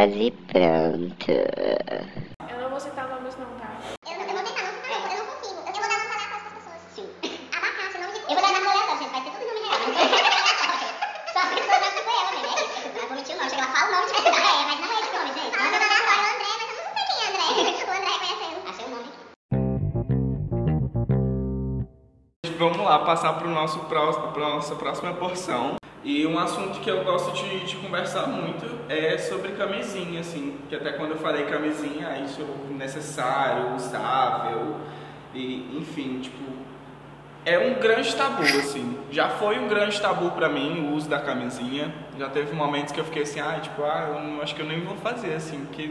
quase pronto. Eu não vou citar nomes não, tá? Eu, vou tentar não citar, eu não consigo. Eu vou dar nome aleatório pras pessoas. Sim. Abacate, nome de... Eu vou dar nome aleatório, gente. Vai ser tudo nome real. Só não tipo ela, né? É isso. Eu vou mentir o nome. Chega lá, fala o nome de. É, mas não é esse nome, gente. Nome aleatório, André, mas eu não sei quem é André. O André reconhecendo. Achei o nome aqui. Vamos lá, passar para nosso próximo, pra nossa próxima porção. E um assunto que eu gosto de, de conversar muito é sobre camisinha, assim. Que até quando eu falei camisinha, isso é necessário, usável, e enfim, tipo, é um grande tabu, assim. Já foi um grande tabu pra mim o uso da camisinha. Já teve momentos que eu fiquei assim, ah, tipo, ah, eu não, acho que eu nem vou fazer, assim, porque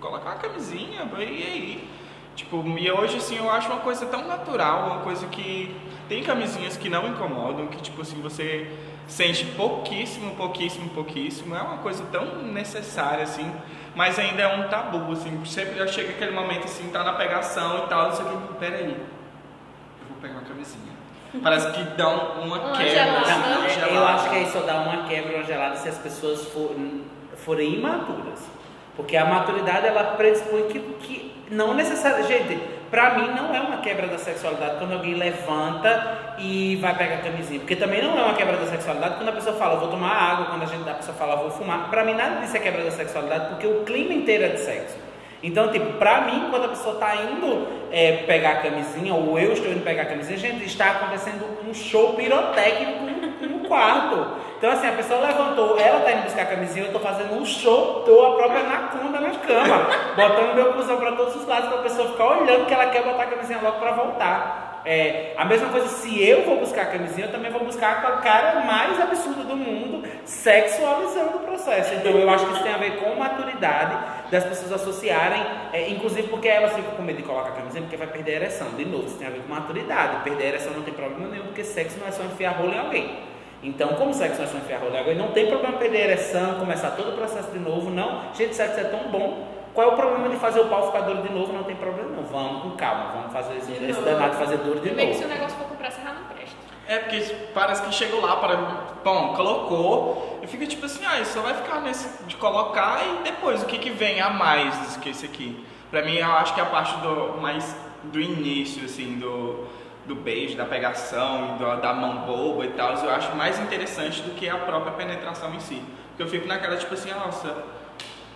colocar a camisinha, e aí? Tipo, e hoje, assim, eu acho uma coisa tão natural, uma coisa que tem camisinhas que não incomodam, que, tipo assim, você sente pouquíssimo, pouquíssimo, pouquíssimo. É uma coisa tão necessária, assim, mas ainda é um tabu, assim. Sempre já chega aquele momento, assim, tá na pegação e tal, não sei o que, peraí, eu vou pegar uma camisinha. Parece que dá um- uma Uma quebra, gelada. assim, uma é- gelada. eu acho que aí só dá uma quebra, uma gelada se as pessoas for- forem imaturas. Porque a maturidade ela predispõe que, que não necessariamente. Gente, pra mim não é uma quebra da sexualidade quando alguém levanta e vai pegar a camisinha. Porque também não é uma quebra da sexualidade quando a pessoa fala, vou tomar água, quando a, gente, a pessoa fala, vou fumar. Pra mim nada disso é quebra da sexualidade porque o clima inteiro é de sexo. Então, tipo, pra mim, quando a pessoa tá indo é, pegar a camisinha, ou eu estou indo pegar a camisinha, gente, está acontecendo um show pirotécnico no quarto. Então, assim, a pessoa levantou, ela tá indo buscar a camisinha, eu tô fazendo um show, tô a própria anaconda na cama, botando meu cuzão pra todos os lados, pra pessoa ficar olhando que ela quer botar a camisinha logo pra voltar. É, a mesma coisa, se eu vou buscar a camisinha, eu também vou buscar com a cara mais absurda do mundo, sexualizando o processo. Então, eu acho que isso tem a ver com maturidade das pessoas associarem, é, inclusive porque elas ficam com medo de colocar a camisinha porque vai perder a ereção. De novo, isso tem a ver com maturidade. Perder a ereção não tem problema nenhum, porque sexo não é só enfiar rolo em alguém. Então, como sexo não é só enfiar rolo em alguém, não tem problema perder a ereção, começar todo o processo de novo, não. Gente, sexo é tão bom. Qual é o problema de fazer o pau ficar duro de novo? Não tem problema não. Vamos com calma, vamos fazer esse, De esse novo. danado fazer duro de Primeiro que se o novo. negócio for comprar serra, não presta. É porque parece que chegou lá para. Bom, colocou e fica tipo assim, ah, isso só vai ficar nesse de colocar e depois o que, que vem a mais do que esse aqui. Pra mim, eu acho que é a parte do mais do início, assim, do, do beijo, da pegação, da mão boba e tal, eu acho mais interessante do que a própria penetração em si. Porque eu fico naquela tipo assim, nossa,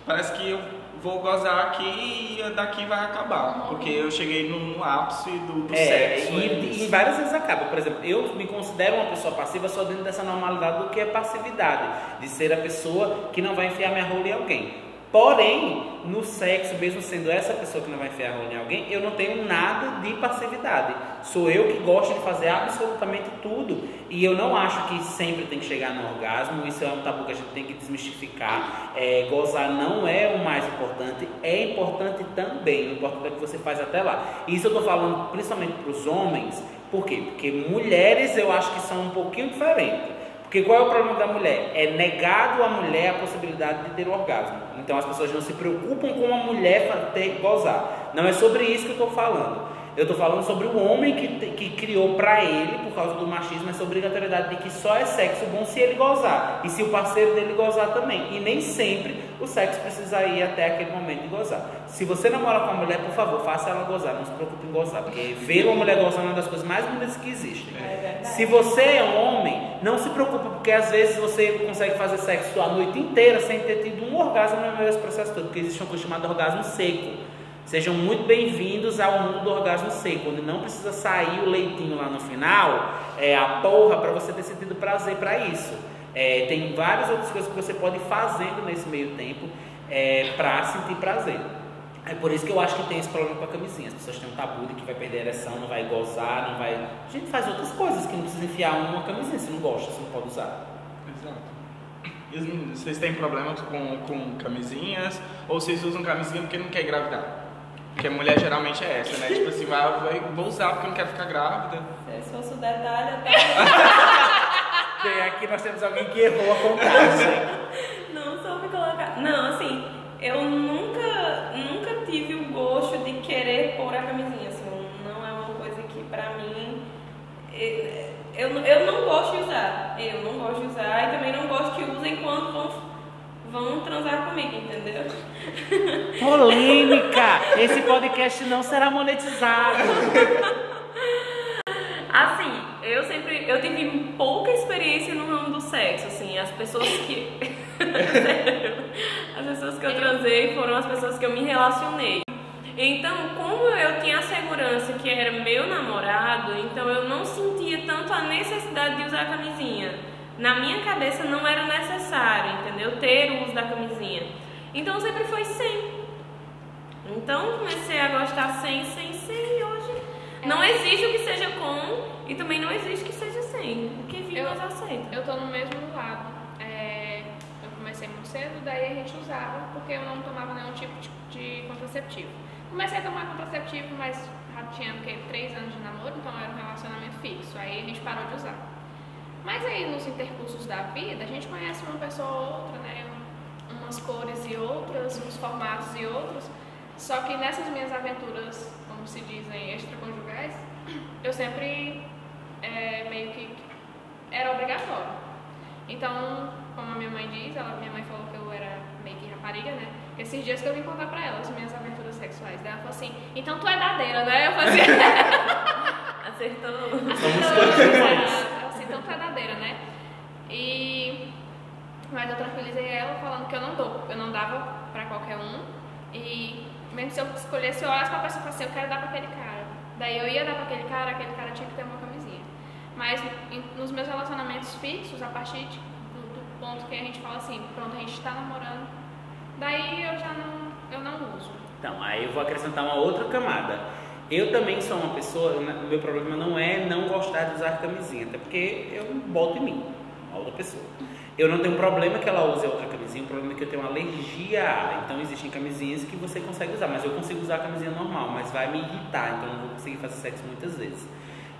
parece que eu vou gozar aqui e daqui vai acabar. Porque eu cheguei no, no ápice do, do É, sexo. é e, isso. e várias vezes acaba. Por exemplo, eu me considero uma pessoa passiva só dentro dessa normalidade do que é passividade, de ser a pessoa que não vai enfiar minha rola em alguém. Porém, no sexo, mesmo sendo essa pessoa que não vai enfiar a rola em alguém, eu não tenho nada de passividade. Sou eu que gosto de fazer absolutamente tudo. E eu não acho que sempre tem que chegar no orgasmo. Isso é um tabu que a gente tem que desmistificar. É, gozar não é o mais importante, é importante também. O importante é que você faz até lá. Isso eu estou falando principalmente para os homens. Por quê? Porque mulheres eu acho que são um pouquinho diferentes. Porque qual é o problema da mulher? É negado à mulher a possibilidade de ter orgasmo. Então as pessoas não se preocupam com a mulher ter gozar. Não é sobre isso que eu estou falando. Eu estou falando sobre o homem que, que criou para ele, por causa do machismo, essa obrigatoriedade de que só é sexo bom se ele gozar. E se o parceiro dele gozar também. E nem sempre o sexo precisa ir até aquele momento de gozar. Se você namora com uma mulher, por favor, faça ela gozar. Não se preocupe em gozar. Porque ver uma mulher gozando é uma das coisas mais bonitas que existem. Se você é um homem, não se preocupe, porque às vezes você consegue fazer sexo a noite inteira sem ter tido um orgasmo no meio desse processo todo, porque existe uma coisa chamada orgasmo seco. Sejam muito bem-vindos ao mundo do orgasmo seco, onde não precisa sair o leitinho lá no final, é a porra para você ter sentido prazer para isso. É, tem várias outras coisas que você pode ir fazendo nesse meio tempo é, para sentir prazer. É por isso que eu acho que tem esse problema com a camisinha. As pessoas têm um tabu de que vai perder a ereção, não vai gozar, não vai. A gente faz outras coisas que não precisa enfiar uma camisinha. Se não gosta, você não pode usar. Exato. Vocês têm problemas com, com camisinhas? Ou vocês usam camisinha porque não quer engravidar? Porque a mulher geralmente é essa, né? Tipo assim, vai, vai, vou usar porque eu não quero ficar grávida. Se fosse o detalhe, até. Bem, aqui nós temos alguém que errou a contagem. não soube colocar. Não, assim, eu nunca, nunca tive o gosto de querer pôr a camisinha. Assim, não é uma coisa que pra mim. Eu, eu não gosto de usar. Eu não gosto de usar e também não gosto que usem quando vão, vão transar comigo, entendeu? Polêmica! Esse podcast não será monetizado. Assim, eu sempre. Eu tive pouca experiência no ramo do sexo, assim, as pessoas que. As pessoas que eu transei foram as pessoas que eu me relacionei. Então, como eu tinha a segurança que era meu namorado, então eu não sentia tanto a necessidade de usar a camisinha. Na minha cabeça não era necessário, entendeu? Ter o uso da camisinha. Então sempre foi sem. Então comecei a gostar sem, sem, sem e hoje. Não existe o que seja com e também não existe que seja sem. O que vive Eu- nós aceita. Eu tô no mesmo lado. É, eu comecei muito cedo, daí a gente usava porque eu não tomava nenhum tipo de, de contraceptivo. Comecei a tomar contraceptivo, mas já tinha o quê? três anos de namoro, então era um relacionamento fixo. Aí a gente parou de usar. Mas aí nos intercursos da vida, a gente conhece uma pessoa ou outra, né? Um- Umas cores e outras, uns formatos e outros. Só que nessas minhas aventuras, como se dizem, extraconjugais, eu sempre é, meio que era obrigatório. Então, como a minha mãe diz, ela, minha mãe falou que eu era meio que rapariga, né? Esses dias que eu vim contar pra ela as minhas aventuras sexuais. Daí ela falou assim, então tu é dadeira, né? Eu falei assim, Acertou. Somos todos iguais. ela assim, então tu é dadeira, né? E... Mas eu tranquilizei ela falando que eu não dou. Eu não dava pra qualquer um. E mesmo se eu escolhesse, eu olhasse pra pessoa e falasse assim, eu quero dar pra aquele cara. Daí eu ia dar pra aquele cara, aquele cara tinha que ter uma camisinha. Mas em- nos meus relacionamentos fixos, a partir de- do, do ponto que a gente fala assim, pronto, a gente tá namorando, daí eu já não, eu não uso. Então, aí eu vou acrescentar uma outra camada. Eu também sou uma pessoa, o meu problema não é não gostar de usar camisinha, até porque eu boto em mim, a outra pessoa. Eu não tenho problema que ela use outra camisinha, o problema é que eu tenho alergia. Então existem camisinhas que você consegue usar, mas eu consigo usar a camisinha normal, mas vai me irritar, então eu não vou conseguir fazer sexo muitas vezes.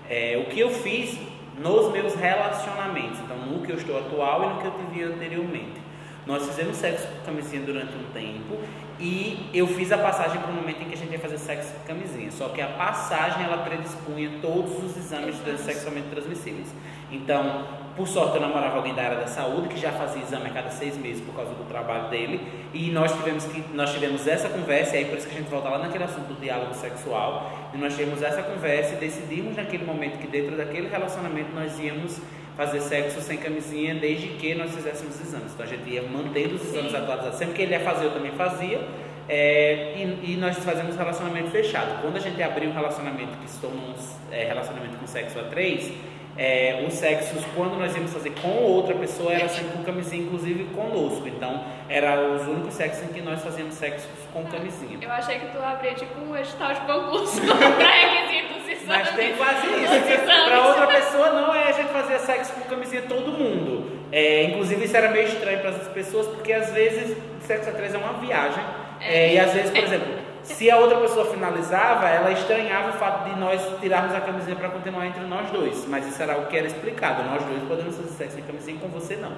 É, o que eu fiz nos meus relacionamentos, então no que eu estou atual e no que eu tive anteriormente. Nós fizemos sexo com camisinha durante um tempo e eu fiz a passagem para o momento em que a gente ia fazer sexo com camisinha. Só que a passagem ela predispunha todos os exames sexualmente transmissíveis. Então, por sorte, eu namorava alguém da área da saúde que já fazia exame a cada seis meses por causa do trabalho dele. E nós tivemos, que, nós tivemos essa conversa, e aí por isso que a gente volta lá naquele assunto do diálogo sexual. E nós tivemos essa conversa e decidimos naquele momento que dentro daquele relacionamento nós íamos fazer sexo sem camisinha desde que nós fizéssemos exames. Então a gente ia mantendo os exames atualizados. Sempre que ele ia fazer, eu também fazia. É, e, e nós fazemos relacionamento fechado. Quando a gente abriu um relacionamento que se tornou um é, relacionamento com sexo a três, é, os sexos, quando nós íamos fazer com outra pessoa, era sempre com camisinha, inclusive conosco. Então, era os únicos sexos em que nós fazíamos sexos com camisinha. Eu achei que tu abria tipo um edital de concurso pra requisitos e Mas tem quase Os isso. Para outra pessoa não é a gente fazer sexo com camisinha todo mundo. É, inclusive isso era meio estranho para as pessoas, porque às vezes sexo a três é uma viagem. É, e às vezes, por exemplo, se a outra pessoa finalizava, ela estranhava o fato de nós tirarmos a camisinha para continuar entre nós dois. Mas isso era o que era explicado. Nós dois podemos fazer sexo sem camisinha, com você não.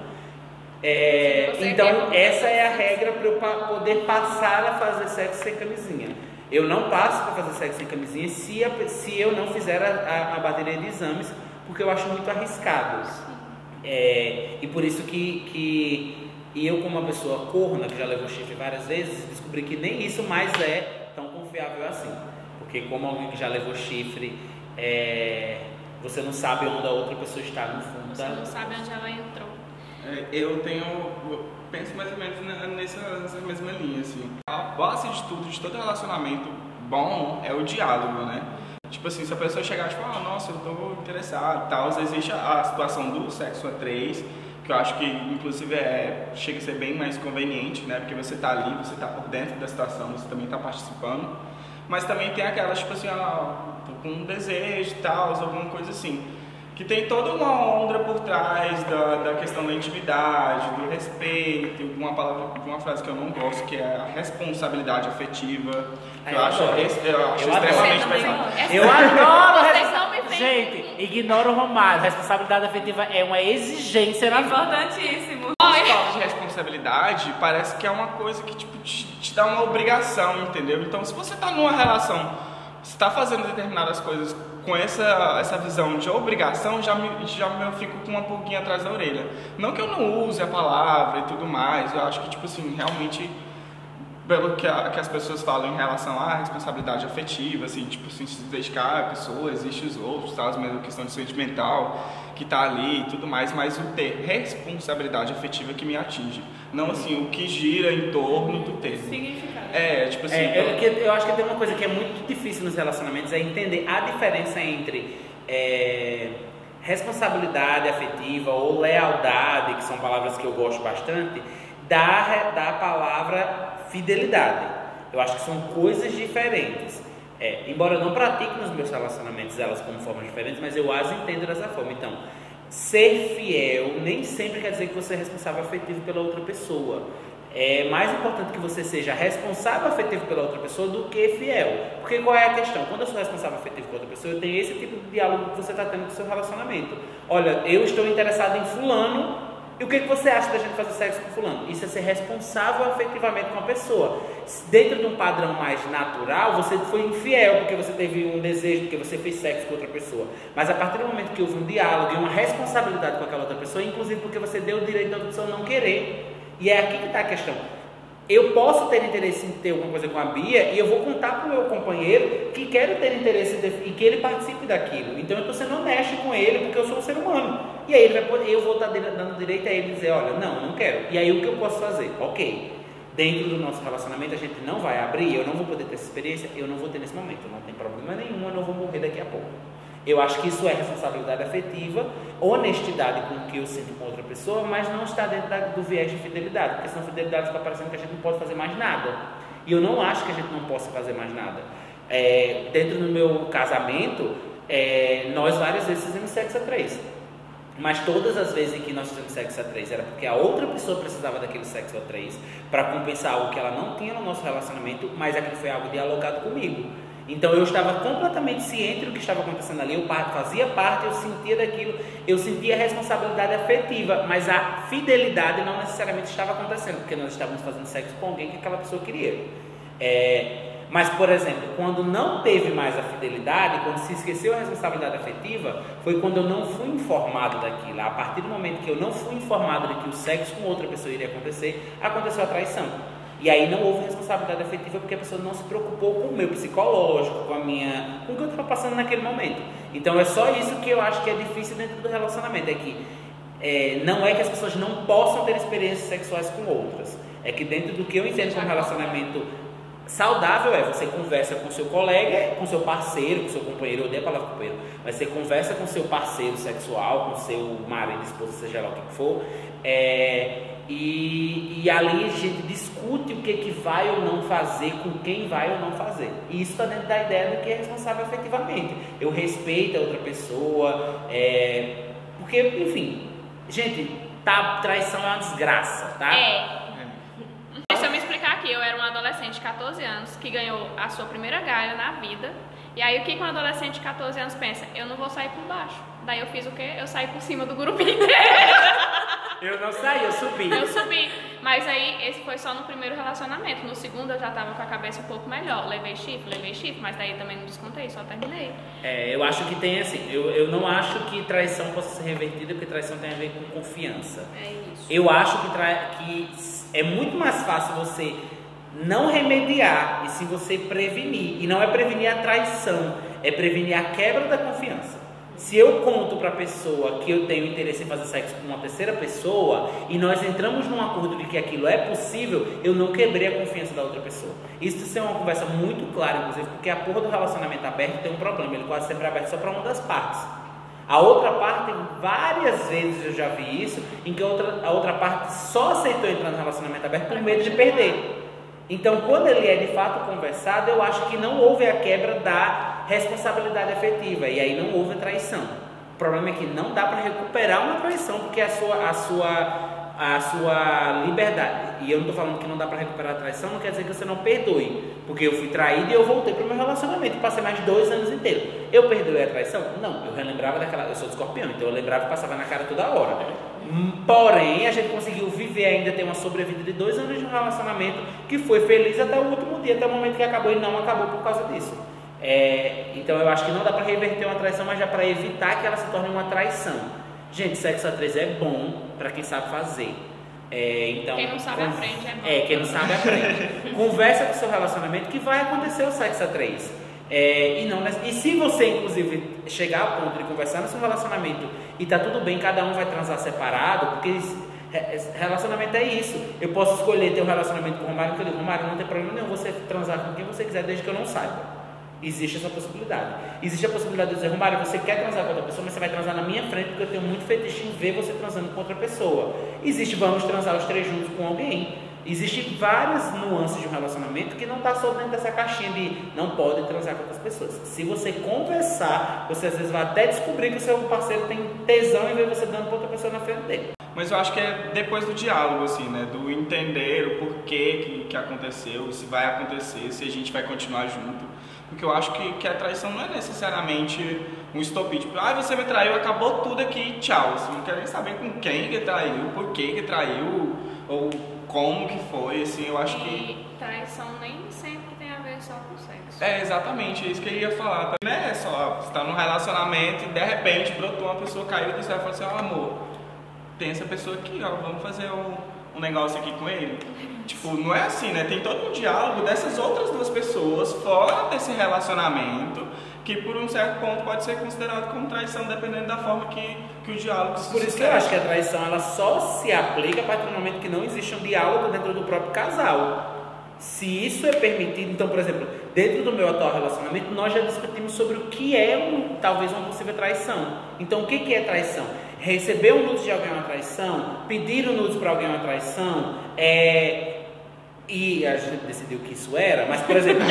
É, então, essa é a regra para eu poder passar a fazer sexo sem camisinha. Eu não passo para fazer sexo sem camisinha se, a se eu não fizer a, a, a bateria de exames, porque eu acho muito arriscado. É, e por isso que, que e eu, como uma pessoa corna, que já levou chifre várias vezes, descobri que nem isso mais é tão confiável assim. Porque como alguém que já levou chifre, é, você não sabe onde a outra pessoa está no fundo Você da, não sabe onde ela entrou. É, Eu tenho. eu penso mais ou menos nessa, nessa mesma linha, assim. A base de tudo, de todo relacionamento bom, é o diálogo, né? Tipo assim, se a pessoa chegar e tipo, ah, nossa, eu tô interessado tal, existe a, a situação do sexo a três, que eu acho que inclusive é, chega a ser bem mais conveniente, né? Porque você tá ali, você tá por dentro da situação, você também tá participando. Mas também tem aquelas, tipo assim, ah, tô com um desejo tal, alguma coisa assim. Que tem toda uma onda por trás da, da questão da intimidade, do respeito, uma palavra, uma frase que eu não gosto, que é a responsabilidade afetiva. Que eu, eu acho, esse- eu acho Eu adoro. extremamente pesado. Eu adoro Vocês. Gente, ignora o Romário. Responsabilidade afetiva é uma exigência na vida. Importantíssimo. de responsabilidade parece que é uma coisa que tipo, te, te dá uma obrigação, entendeu? Então, se você tá numa relação está fazendo determinadas coisas com essa, essa visão de obrigação, já me, já me fico com uma pulguinha atrás da orelha. Não que eu não use a palavra e tudo mais, eu acho que, tipo assim, realmente pelo que, a, que, as pessoas falam em relação à responsabilidade afetiva, assim, tipo assim, se dedicar a pessoa, existe os outros, tá? mesmo questão de sentimental que tá ali e tudo mais, mas o ter responsabilidade afetiva que me atinge, não assim o que gira em torno do ter. Significado. É, tipo assim. É, é, que eu acho que tem uma coisa que é muito difícil nos relacionamentos é entender a diferença entre é, responsabilidade afetiva ou lealdade, que são palavras que eu gosto bastante, da, da palavra fidelidade. Eu acho que são coisas diferentes. É, embora eu não pratique nos meus relacionamentos elas como formas diferentes, mas eu as entendo dessa forma. Então, ser fiel nem sempre quer dizer que você é responsável afetivo pela outra pessoa. É mais importante que você seja responsável afetivo pela outra pessoa do que fiel. Porque qual é a questão? Quando eu sou responsável afetivo pela outra pessoa, eu tenho esse tipo de diálogo que você está tendo com o seu relacionamento. Olha, eu estou interessado em fulano, e o que, que você acha da gente fazer sexo com fulano? Isso é ser responsável afetivamente com a pessoa. Dentro de um padrão mais natural, você foi infiel porque você teve um desejo, porque você fez sexo com outra pessoa. Mas a partir do momento que houve um diálogo e uma responsabilidade com aquela outra pessoa, inclusive porque você deu o direito da pessoa não querer. E é aqui que está a questão. Eu posso ter interesse em ter alguma coisa com a Bia e eu vou contar para o meu companheiro que quero ter interesse e que ele participe daquilo. Então eu estou sendo honesto com ele porque eu sou um ser humano. E aí ele vai poder, eu vou estar dando direito a ele dizer, olha, não, não quero. E aí o que eu posso fazer? Ok, dentro do nosso relacionamento a gente não vai abrir, eu não vou poder ter essa experiência, eu não vou ter nesse momento, não tem problema nenhum, eu não vou morrer daqui a pouco. Eu acho que isso é responsabilidade afetiva, honestidade com o que eu sinto com outra pessoa, mas não está dentro da, do viés de fidelidade, porque senão fidelidade fica parecendo que a gente não pode fazer mais nada. E eu não acho que a gente não possa fazer mais nada. É, dentro do meu casamento, é, nós várias vezes fizemos sexo a três. Mas todas as vezes em que nós fizemos sexo a três era porque a outra pessoa precisava daquele sexo a três para compensar algo que ela não tinha no nosso relacionamento, mas aquilo foi algo dialogado comigo. Então eu estava completamente ciente do que estava acontecendo ali, eu fazia parte, eu sentia daquilo, eu sentia a responsabilidade afetiva, mas a fidelidade não necessariamente estava acontecendo, porque nós estávamos fazendo sexo com alguém que aquela pessoa queria. É, mas, por exemplo, quando não teve mais a fidelidade, quando se esqueceu a responsabilidade afetiva, foi quando eu não fui informado daquilo. A partir do momento que eu não fui informado de que o sexo com outra pessoa iria acontecer, aconteceu a traição. E aí não houve responsabilidade afetiva porque a pessoa não se preocupou com o meu psicológico, com a minha, com o que eu estava passando naquele momento. Então é só isso que eu acho que é difícil dentro do relacionamento, é que é, não é que as pessoas não possam ter experiências sexuais com outras, é que dentro do que eu entendo como relacionamento saudável é você conversa com seu colega, com seu parceiro, com seu companheiro, eu odeio a palavra companheiro, mas você conversa com seu parceiro sexual, com seu marido, esposa, seja lá o que for, é, e, e, ali a gente discute o que, que vai ou não fazer, com quem vai ou não fazer. E isso está dentro da ideia do que é responsável efetivamente. Eu respeito a outra pessoa, é, porque, enfim, gente, tá, traição é uma desgraça, tá? É. Deixa eu me explicar aqui. Eu era uma adolescente de 14 anos que ganhou a sua primeira galha na vida. E aí, o que, que um adolescente de 14 anos pensa? Eu não vou sair por baixo. Daí eu fiz o quê? Eu saí por cima do grupo inteiro. Eu não saí, eu subi. Eu subi. Mas aí, esse foi só no primeiro relacionamento. No segundo, eu já tava com a cabeça um pouco melhor. Levei chifre, levei chifre, mas daí também não descontei, só terminei. É, eu acho que tem assim, eu, eu não acho que traição possa ser revertida, porque traição tem a ver com confiança. É isso. Eu acho que, tra... que é muito mais fácil você não remediar e se você prevenir. E não é prevenir a traição, é prevenir a quebra da confiança. Se eu conto para a pessoa que eu tenho interesse em fazer sexo com uma terceira pessoa e nós entramos num acordo de que aquilo é possível, eu não quebrei a confiança da outra pessoa. Isso é uma conversa muito clara, inclusive, porque a porra do relacionamento aberto tem um problema, ele quase sempre é aberto só para uma das partes. A outra parte, várias vezes eu já vi isso, em que a outra, a outra parte só aceitou entrar no relacionamento aberto por medo de perder. Então, quando ele é de fato conversado, eu acho que não houve a quebra da responsabilidade afetiva e aí não houve a traição. O problema é que não dá para recuperar uma traição porque a sua, a sua, a sua liberdade. E eu não estou falando que não dá para recuperar a traição, não quer dizer que você não perdoe. Porque eu fui traído e eu voltei para o meu relacionamento passei mais dois anos inteiros. Eu perdoei a traição? Não, eu relembrava daquela. Eu sou escorpião, então eu lembrava e passava na cara toda hora. Porém, a gente conseguiu viver ainda, ter uma sobrevida de dois anos de um relacionamento que foi feliz até o último dia, até o momento que acabou e não acabou por causa disso. É, então eu acho que não dá para reverter uma traição, mas já para evitar que ela se torne uma traição. Gente, sexo a três é bom para quem sabe fazer. É, então, Quem não sabe aprende, é bom. É, quem não sabe aprende. Conversa com o seu relacionamento que vai acontecer o sexo a três. É, e, não, e se você, inclusive, chegar ao ponto de conversar no seu relacionamento e tá tudo bem, cada um vai transar separado, porque relacionamento é isso. Eu posso escolher ter um relacionamento com o Romário, que eu digo, Romário, não tem problema nenhum você transar com quem você quiser, desde que eu não saiba. Existe essa possibilidade. Existe a possibilidade de dizer, Romário, você quer transar com outra pessoa, mas você vai transar na minha frente porque eu tenho muito fetiche em ver você transando com outra pessoa. Existe, vamos transar os três juntos com alguém. Existem várias nuances de um relacionamento que não está só dentro dessa caixinha de não pode transar com outras pessoas. Se você conversar, você às vezes vai até descobrir que o seu parceiro tem tesão em ver você dando para outra pessoa na frente dele. Mas eu acho que é depois do diálogo, assim, né? Do entender o porquê que, que aconteceu, se vai acontecer, se a gente vai continuar junto. Porque eu acho que, que a traição não é necessariamente um estopim. Tipo, ah, você me traiu, acabou tudo aqui, tchau. Você não quer nem saber com quem que traiu, por que que traiu, ou como que foi, assim. Eu acho que... E traição nem sempre tem a ver só com sexo. É exatamente isso que eu ia falar. Não é só você tá num relacionamento e de repente brotou uma pessoa, caiu do céu e falou assim, ó amor, tem essa pessoa aqui, ó, vamos fazer um, um negócio aqui com ele. Tipo, não é assim, né? Tem todo um diálogo dessas outras duas pessoas fora desse relacionamento que por um certo ponto pode ser considerado como traição, dependendo da forma que, que o diálogo se Por isso que eu acho que a traição ela só se aplica a partir do momento que não existe um diálogo dentro do próprio casal. Se isso é permitido, então, por exemplo, dentro do meu atual relacionamento, nós já discutimos sobre o que é um, talvez uma possível traição. Então, o que, que é traição? Receber um nudes de alguém é uma traição? Pedir um nudes para alguém é uma traição? É... E a gente decidiu que isso era, mas, por exemplo.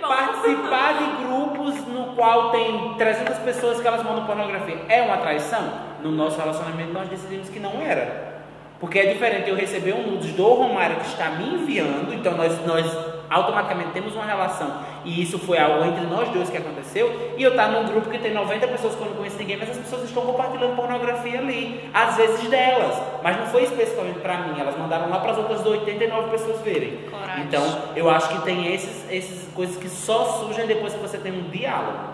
Participar de grupos no qual tem 300 pessoas que elas mandam pornografia é uma traição? No nosso relacionamento nós decidimos que não era. Porque é diferente eu receber um nudes do Romário que está me enviando, então nós, nós automaticamente temos uma relação e isso foi algo entre nós dois que aconteceu, e eu estar num grupo que tem 90 pessoas que eu não conheço ninguém, mas as pessoas estão compartilhando pornografia ali, às vezes delas, mas não foi especificamente para mim, elas mandaram lá para as outras 89 pessoas verem. Coragem. Então, eu acho que tem esses, esses coisas que só surgem depois que você tem um diálogo.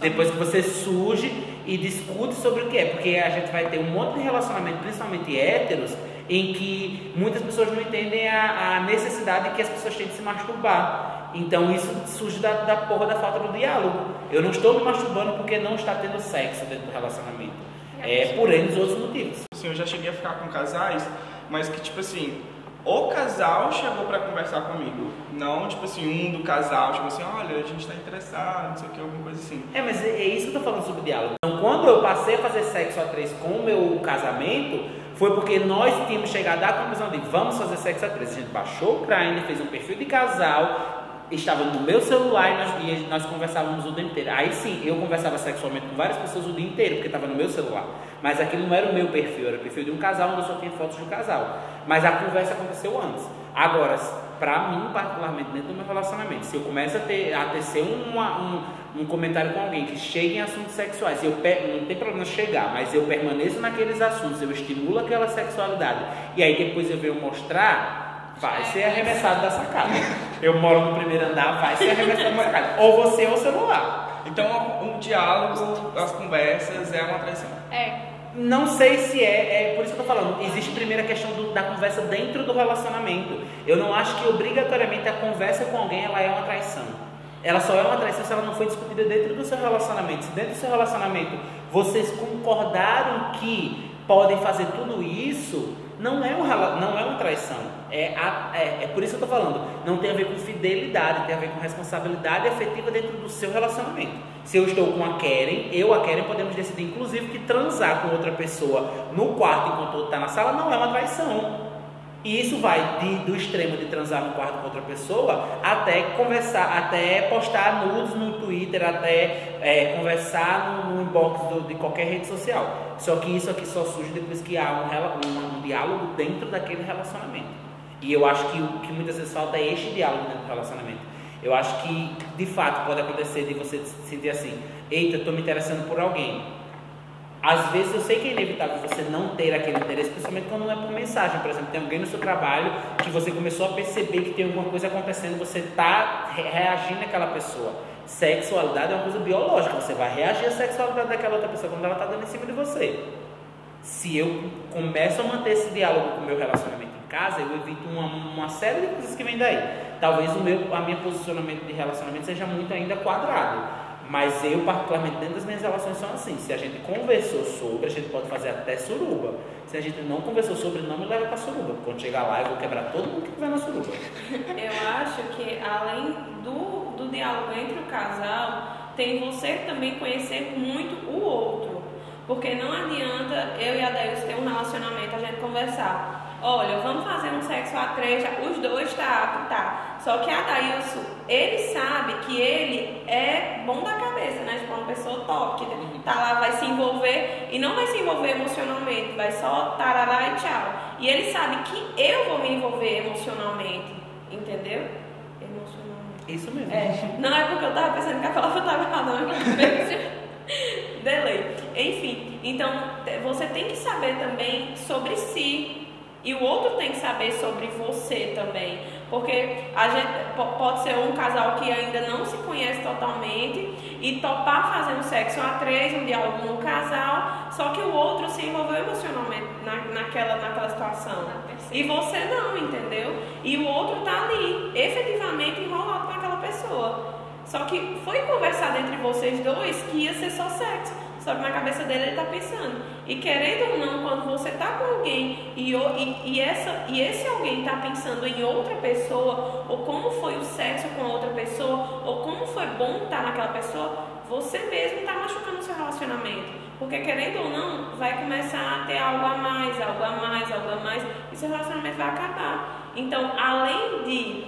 Depois que você surge e discute sobre o que é, porque a gente vai ter um monte de relacionamento, principalmente héteros, em que muitas pessoas não entendem a, a necessidade que as pessoas têm de se masturbar. Então isso surge da, da porra da falta do diálogo. Eu não estou me masturbando porque não está tendo sexo dentro do relacionamento. É por eles outros motivos. Assim, eu já cheguei a ficar com casais, mas que tipo assim, o casal chegou pra conversar comigo, não tipo assim, um do casal, tipo assim, olha, a gente tá interessado, não sei o que, alguma coisa assim. É, mas é é isso que eu tô falando sobre diálogo. Então, quando eu passei a fazer sexo a três com o meu casamento, foi porque nós tínhamos chegado à conclusão de vamos fazer sexo a três. A gente baixou o Grindr, fez um perfil de casal, estava no meu celular e nós, nós conversávamos o dia inteiro. Aí sim, eu conversava sexualmente com várias pessoas o dia inteiro, porque estava no meu celular. Mas aquilo não era o meu perfil, era o perfil de um casal onde eu só tinha fotos do casal. Mas a conversa aconteceu antes. Agora, pra mim, particularmente, dentro do meu relacionamento, se eu começo a, ter, a tecer uma, um, um comentário com alguém que chega em assuntos sexuais, eu não tem problema chegar, mas eu permaneço naqueles assuntos, eu estimulo aquela sexualidade, e aí depois eu venho mostrar, vai ser arremessado da sacada. Eu moro no primeiro andar, vai ser arremessado da sacada. Ou você ou o celular. Então, um diálogo, as conversas é uma traição. É, Não sei se é, é por isso que eu tô falando. Existe primeiro a questão do- da conversa dentro do relacionamento. Eu não acho que obrigatoriamente a conversa com alguém ela é uma traição. Ela só é uma traição se ela não foi discutida dentro do seu relacionamento. Se dentro do seu relacionamento vocês concordaram que podem fazer tudo isso, não é, um, não é uma traição. É, a- é, é por isso que eu estou falando. Não tem a ver com fidelidade, tem a ver com responsabilidade afetiva dentro do seu relacionamento. Se eu estou com a Karen, eu a Karen podemos decidir, inclusive, que transar com outra pessoa no quarto enquanto outro está na sala não é uma traição. E isso vai de- do extremo de transar no quarto com outra pessoa até conversar, até postar nudes no Twitter, até é, conversar no, no inbox do- de qualquer rede social. Só que isso aqui só surge depois que há um, um- um diálogo dentro daquele relacionamento. E eu acho que o que muitas vezes falta é este diálogo dentro do relacionamento. Eu acho que, de fato, pode acontecer de você se sentir assim: eita, estou me interessando por alguém. Às vezes eu sei que é inevitável você não ter aquele interesse, principalmente quando não é por mensagem. Por exemplo, tem alguém no seu trabalho que você começou a perceber que tem alguma coisa acontecendo, você está reagindo àquela pessoa. Sexualidade é uma coisa biológica, você vai reagir à sexualidade daquela outra pessoa quando ela está dando em cima de você. Se eu começo a manter esse diálogo com o meu relacionamento casa, eu evito uma, uma série de coisas que vem daí. Talvez o meu, a minha posicionamento de relacionamento seja muito ainda quadrado. Mas eu, particularmente, dentro das minhas relações são assim. Se a gente conversou sobre, a gente pode fazer até suruba. Se a gente não conversou sobre, não me leva para suruba. Quando chegar lá, eu vou quebrar todo mundo que estiver na suruba. Eu acho que além do, do diálogo entre o casal, tem você também conhecer muito o outro. Porque não adianta eu e a Deus ter um relacionamento, a gente conversar olha, vamos fazer um sexo a três, os dois tá apto, tá. Só que a Dailson, ele sabe que ele é bom da cabeça, né? Tipo, uma pessoa top, que tá lá, vai se envolver e não vai se envolver emocionalmente, vai só tarará e tchau. E ele sabe que eu vou me envolver emocionalmente, entendeu? Emocionalmente. Isso mesmo. É, não é porque eu tava pensando que a palavra tava errada, não é Delay. Enfim, então você tem que saber também sobre si, e o outro tem que saber sobre você também. Porque a gente pode ser um casal que ainda não se conhece totalmente e topar fazer um sexo a três, um diálogo no casal, só que o outro se envolveu emocionalmente na, naquela, naquela situação. E você não, entendeu? E o outro tá ali, efetivamente enrolado com aquela pessoa. Só que foi conversado entre vocês dois que ia ser só sexo. Que na cabeça dele ele está pensando. E querendo ou não, quando você está com alguém e, e, e, essa, e esse alguém está pensando em outra pessoa, ou como foi o sexo com outra pessoa, ou como foi bom estar naquela pessoa, você mesmo está machucando o seu relacionamento. Porque querendo ou não, vai começar a ter algo a mais, algo a mais, algo a mais, e seu relacionamento vai acabar. Então, além de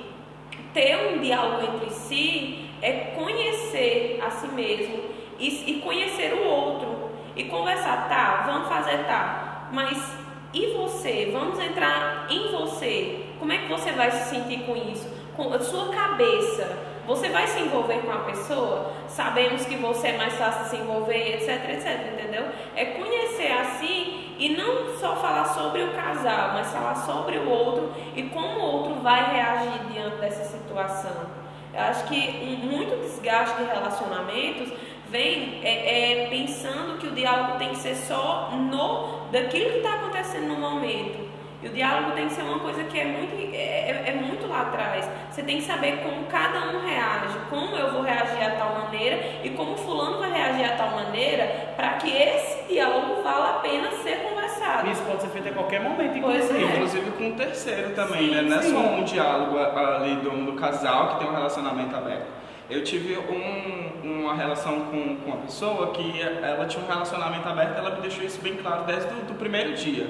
ter um diálogo entre si, é conhecer a si mesmo e, e conhecer o outro e conversar, tá, vamos fazer tá, mas e você? Vamos entrar em você. Como é que você vai se sentir com isso? Com a sua cabeça. Você vai se envolver com a pessoa? Sabemos que você é mais fácil se envolver, etc, etc, entendeu? É conhecer assim e não só falar sobre o casal, mas falar sobre o outro e como o outro vai reagir diante dessa situação. Eu acho que muito desgaste de relacionamentos vem é, é, pensando que o diálogo tem que ser só no daquilo que está acontecendo no momento. E o diálogo tem que ser uma coisa que é muito, é, é, é, muito lá atrás. Você tem que saber como cada um reage, como eu vou reagir a tal maneira e como fulano vai reagir a tal maneira para que esse diálogo vala a pena ser conversado. Isso pode ser feito a qualquer momento, inclusive. É. Inclusive com o terceiro também, sim, né? Não é só um diálogo ali do, do casal que tem um relacionamento aberto eu tive um, uma relação com, com uma pessoa que ela tinha um relacionamento aberto, ela me deixou isso bem claro desde o primeiro dia.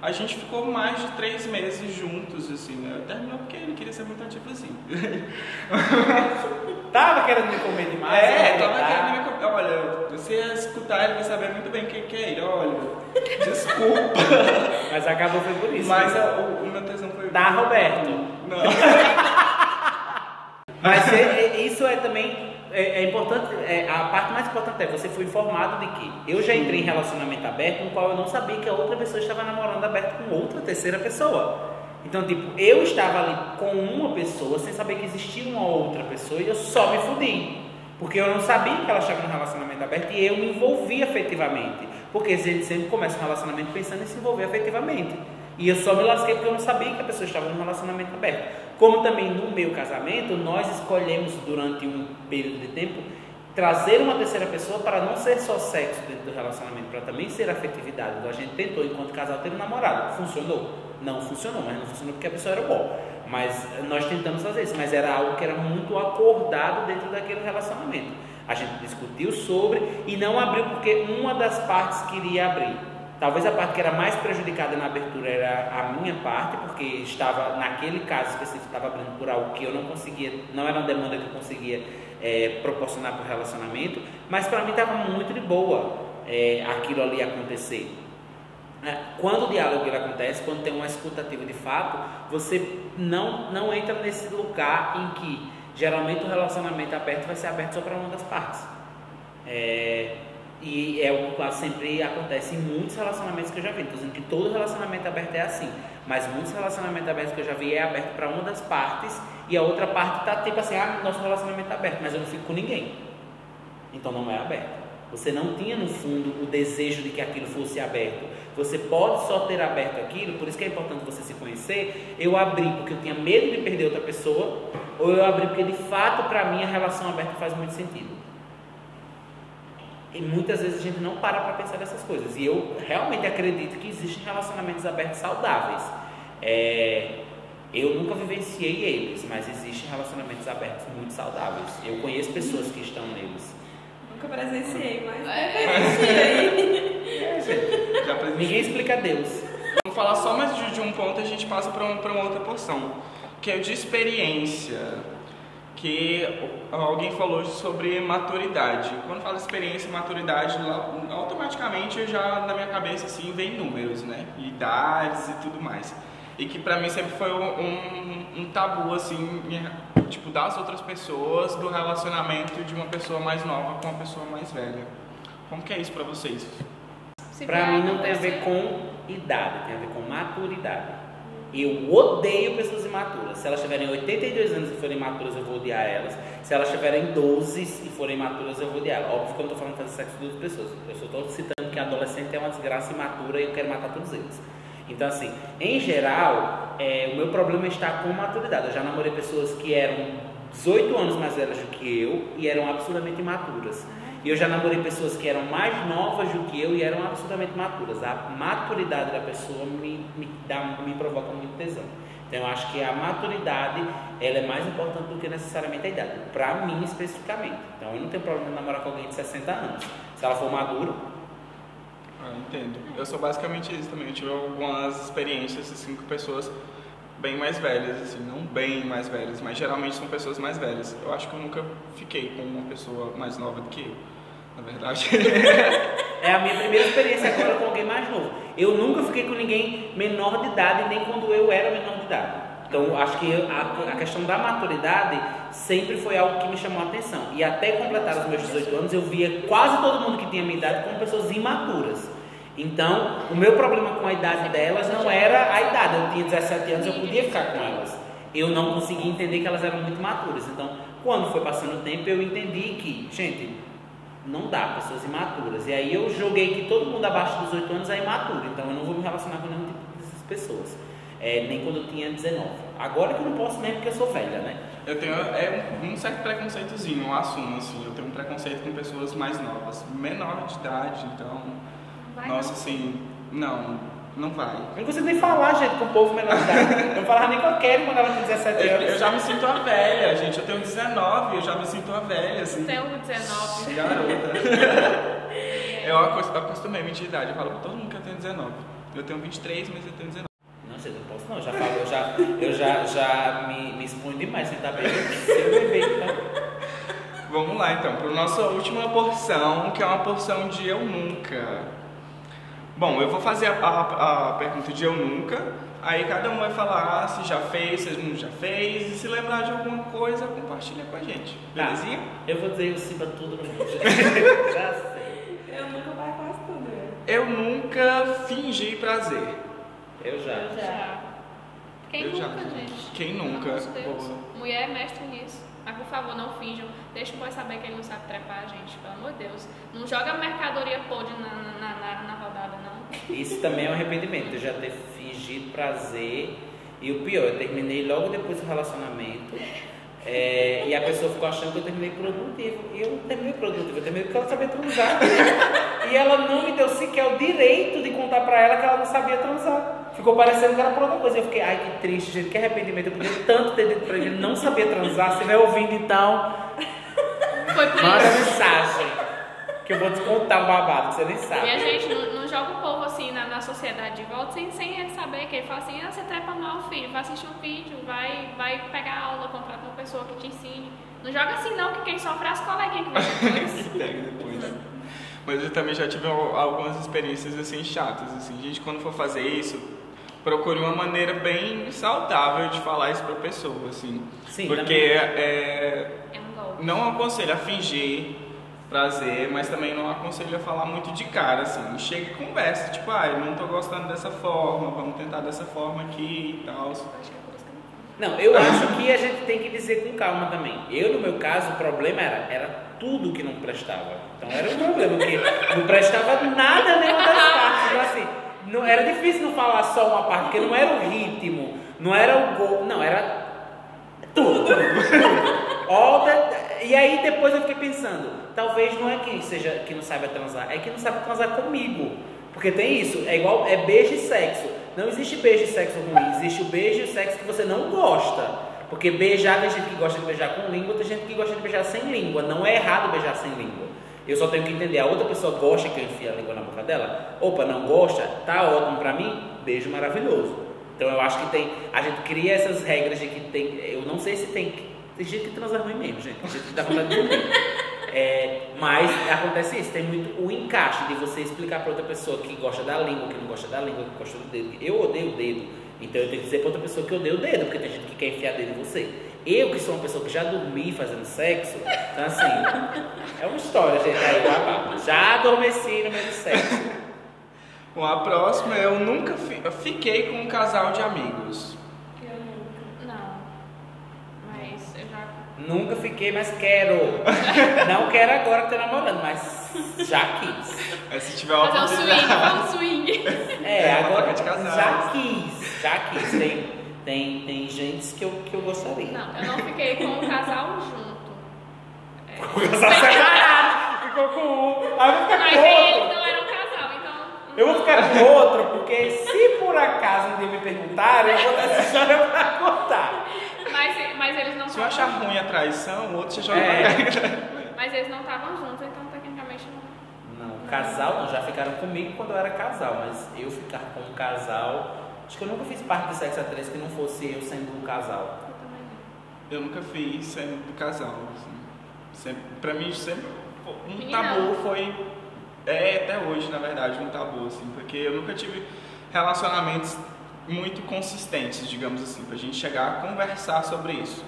A gente ficou mais de três meses juntos, assim, né? Terminou porque ele queria ser muito ativo assim. tava querendo me comer demais. É, né? tava querendo me comer. Olha, você escutar ele vai saber muito bem quem que é ele. Olha, desculpa. Mas acabou foi por isso. Mas né? o, o meu tesão foi. Da Roberto. Não. Mas é, é, isso é também é, é importante, é, a parte mais importante é você foi informado de que eu já entrei em relacionamento aberto no qual eu não sabia que a outra pessoa estava namorando aberto com outra terceira pessoa. Então, tipo, eu estava ali com uma pessoa sem saber que existia uma outra pessoa e eu só me fudi. Porque eu não sabia que ela estava no relacionamento aberto e eu me envolvi afetivamente. Porque a gente sempre começa um relacionamento pensando em se envolver afetivamente. E eu só me lasquei porque eu não sabia que a pessoa estava num relacionamento aberto. Como também no meu casamento, nós escolhemos durante um período de tempo trazer uma terceira pessoa para não ser só sexo dentro do relacionamento, para também ser afetividade. Então a gente tentou, enquanto casal, ter um namorado. Funcionou? Não funcionou, mas não funcionou porque a pessoa era boa. Mas nós tentamos fazer isso, mas era algo que era muito acordado dentro daquele relacionamento. A gente discutiu sobre e não abriu porque uma das partes queria abrir. Talvez a parte que era mais prejudicada na abertura era a minha parte, porque estava, naquele caso específico, estava abrindo por algo que eu não conseguia, não era uma demanda que eu conseguia é, proporcionar para o relacionamento, mas para mim estava muito de boa é, aquilo ali acontecer. É, quando o diálogo acontece, quando tem uma escutativa de fato, você não, não entra nesse lugar em que geralmente o relacionamento aberto vai ser aberto só para uma das partes. É, E é o que sempre acontece em muitos relacionamentos que eu já vi. Tô dizendo que todo relacionamento aberto é assim. Mas muitos relacionamentos abertos que eu já vi é aberto para uma das partes e a outra parte tá tipo assim, ah, nosso relacionamento é aberto, mas eu não fico com ninguém. Então não é aberto. Você não tinha no fundo o desejo de que aquilo fosse aberto. Você pode só ter aberto aquilo, por isso que é importante você se conhecer. Eu abri porque eu tinha medo de perder outra pessoa, ou eu abri porque de fato para mim a relação aberta faz muito sentido. E muitas vezes a gente não para para pensar nessas coisas. E eu realmente acredito que existem relacionamentos abertos saudáveis. É, eu nunca vivenciei eles, mas existem relacionamentos abertos muito saudáveis. Eu conheço pessoas que estão neles. Nunca presenciei, mas É. Já aprendi. Ninguém explica Deus. Vamos falar só mais de, um ponto e a gente passa para um, pra uma outra porção, que é o de experiência, que alguém falou sobre maturidade. Quando fala experiência e maturidade, automaticamente eu já na minha cabeça assim vem números, né, idades e tudo mais. E que pra mim sempre foi um, um, um tabu assim, tipo das outras pessoas, do relacionamento de uma pessoa mais nova com uma pessoa mais velha. Como que é isso pra vocês? Pra mim não tem a ver com idade, tem a ver com maturidade. Eu odeio pessoas imaturas. Se elas tiverem 82 anos e forem imaturas, eu vou odiar elas. Se elas tiverem 12 e forem imaturas, eu vou odiar elas. Óbvio que eu não estou falando de fazer sexo com duas pessoas. Eu só estou citando que adolescente é uma desgraça imatura e eu quero matar todos eles. Então, assim, em geral, é, o meu problema está com maturidade. Eu já namorei pessoas que eram 18 anos mais velhas do que eu e eram absolutamente imaturas. E eu já namorei pessoas que eram mais novas do que eu e eram absolutamente maturas. A maturidade da pessoa me, me, dá, me provoca muito tesão. Então eu acho que a maturidade ela é mais importante do que necessariamente a idade. Para mim especificamente. Então eu não tenho problema em namorar com alguém de 60 anos. Se ela for madura, Ah, entendo. Eu sou basicamente isso também. Eu tive algumas experiências assim com pessoas bem mais velhas, assim, não bem mais velhas, mas geralmente são pessoas mais velhas. Eu acho que eu nunca fiquei com uma pessoa mais nova do que eu, na verdade. É a minha primeira experiência agora com alguém mais novo. Eu nunca fiquei com ninguém menor de idade, nem quando eu era menor de idade. Então, acho que a, a questão da maturidade sempre foi algo que me chamou a atenção. E até completar os meus 18 anos, eu via quase todo mundo que tinha minha idade como pessoas imaturas. Então, o meu problema com a idade delas não era a idade. Eu tinha 17 anos, eu podia ficar com elas. Eu não conseguia entender que elas eram muito maturas. Então, quando foi passando o tempo, eu entendi que, gente, não dá, pessoas imaturas. E aí eu joguei que todo mundo abaixo dos 18 anos é imaturo, então eu não vou me relacionar com nenhum tipo dessas pessoas. É, nem quando eu tinha 19. Agora que eu não posso mesmo porque eu sou velha, né? eu tenho é, um, um certo preconceitozinho, eu assumo, assim. Eu tenho um preconceito com pessoas mais novas, menor de idade, então. Vai nossa, não. assim, não, não vai. Eu não consigo nem falar, gente, com o povo menor de idade. Eu não falava nem com a Kelly quando ela tinha 17 Eu, anos. eu já me sinto a velha, gente. Eu tenho 19, eu já me sinto a velha, assim. Tem um 19. Garota. eu acos- acostumei-me de idade. Eu falo pra todo mundo que eu tenho 19. Eu tenho 23, mas eu tenho 19. Não, gente, eu não posso não. Já falo, eu já, eu já, já me, me exponho demais. Você tá bem? Se eu beber, então. Vamos lá então, para nossa última porção, que é uma porção de eu nunca. Bom, eu vou fazer a, a- a pergunta de eu nunca, aí cada um vai falar se já fez, se não já fez, e se lembrar de alguma coisa, compartilha com a gente. Tá. Belezinha? Eu vou dizer o sim pra tudo no mundo. já sei. Eu nunca vai quase tudo. né? Eu nunca fingi prazer. Eu já. Eu já. Já. Quem Eu já. nunca, gente? Quem Pelo nunca? amor de Deus. Boa. Mulher é mestre nisso. Mas por favor, não finjam. Deixa o boy saber que ele não sabe trepar, gente. Pelo amor de Deus. Não joga mercadoria podre na, na, na, na rodada, não. Isso também é um arrependimento. Eu já ter fingido prazer. E o pior, eu terminei logo depois do relacionamento. é, e a pessoa ficou achando que eu terminei produtivo. E eu não terminei produtivo, eu terminei porque ela sabia transar. e ela não me deu sequer o direito de contar pra ela que ela não sabia transar. Ficou parecendo que era por outra coisa. Eu fiquei, ai que triste, gente, que arrependimento. Eu podia tanto ter dito pra ele, não sabia transar. Se estiver ouvindo então, Foi por manda mensagem. Que eu vou te contar um babado, que você nem sabe. E a gente não, não joga o povo assim na, na sociedade de volta sem, sem ele saber que ele fala assim, ah, você trepa mal, filho, vai assistir um vídeo, vai, vai pegar aula, contrata uma pessoa que te ensine. Não joga assim não, que quem sofre é as coleguinhas que vai depois. Pega depois. Mas eu também já tive al- algumas experiências assim chatas. Assim. Gente, quando for fazer isso, procure uma maneira bem saudável de falar isso pra pessoa, assim. Sim, Porque também. é, É um golpe. não aconselho a fingir, prazer, mas também não aconselho a falar muito de cara, assim. Chega e conversa, tipo, ah, eu não tô gostando dessa forma, vamos tentar dessa forma aqui e tal. Acho que é eu não eu acho que a gente tem que dizer com calma também. Eu, no meu caso, o problema era, era tudo que não prestava. Então era um problema, porque não prestava nada nenhuma das partes. Então, assim, não, era difícil não falar só uma parte, porque não era o ritmo, não era o gol, não, era tudo. tudo. All the- e aí depois eu fiquei pensando, talvez não é que seja que não saiba transar, é que não sabe transar comigo. Porque tem isso, é igual, é beijo e sexo. Não existe beijo e sexo ruim, existe o beijo e o sexo que você não gosta. Porque beijar, tem gente que gosta de beijar com língua, tem gente que gosta de beijar sem língua. Não é errado beijar sem língua. Eu só tenho que entender, a outra pessoa gosta que eu enfie a língua na boca dela? Opa, não gosta? Tá ótimo pra mim? Beijo maravilhoso. Então eu acho que tem, a gente cria essas regras de que tem, eu não sei se tem, tem gente que transa ruim mesmo, gente, tem gente que dá vontade de. É, mas acontece isso, tem muito o encaixe de você explicar para outra pessoa que gosta da língua, que não gosta da língua, que gosta do dedo. Eu odeio o dedo, então eu tenho que dizer para outra pessoa que eu odeio o dedo, porque tem gente que quer enfiar dedo em você. Eu, que sou uma pessoa que já dormi fazendo sexo, então assim, é uma história, gente, aí, babá. Já adormeci no meio do sexo. Bom, a próxima eu nunca fi- eu fiquei com um casal de amigos. Eu nunca. Não. Mas eu já. Nunca fiquei, mas quero. Não quero agora que tô namorando, mas já quis. Mas se tiver uma Fazer um swing, um swing. É, É, agora já quis, já quis. Tem, tem, tem gente que eu, que eu gostaria. Não, eu não fiquei com o casal junto. É. O casal separado, ficou com um, aí eu vou ficar Mas com outro. não eram casal, então. Eu vou ficar com outro, porque se por acaso um dia me perguntarem, eu vou ter essa história pra contar. Mas, mas eles não Se eu achar ruim a traição, o outro já joga É. Mas eles não estavam juntos, então tecnicamente não. Não, casal não, já ficaram comigo quando eu era casal, mas eu ficar com um casal. Acho que eu nunca fiz parte do sexo a três que não fosse eu sendo um casal. Eu também não. Eu nunca fiz sendo do casal. Assim. Sempre, pra mim, sempre um Menina. tabu foi. É até hoje, na verdade, um tabu, assim, porque eu nunca tive relacionamentos muito consistentes, digamos assim, pra gente chegar a conversar sobre isso.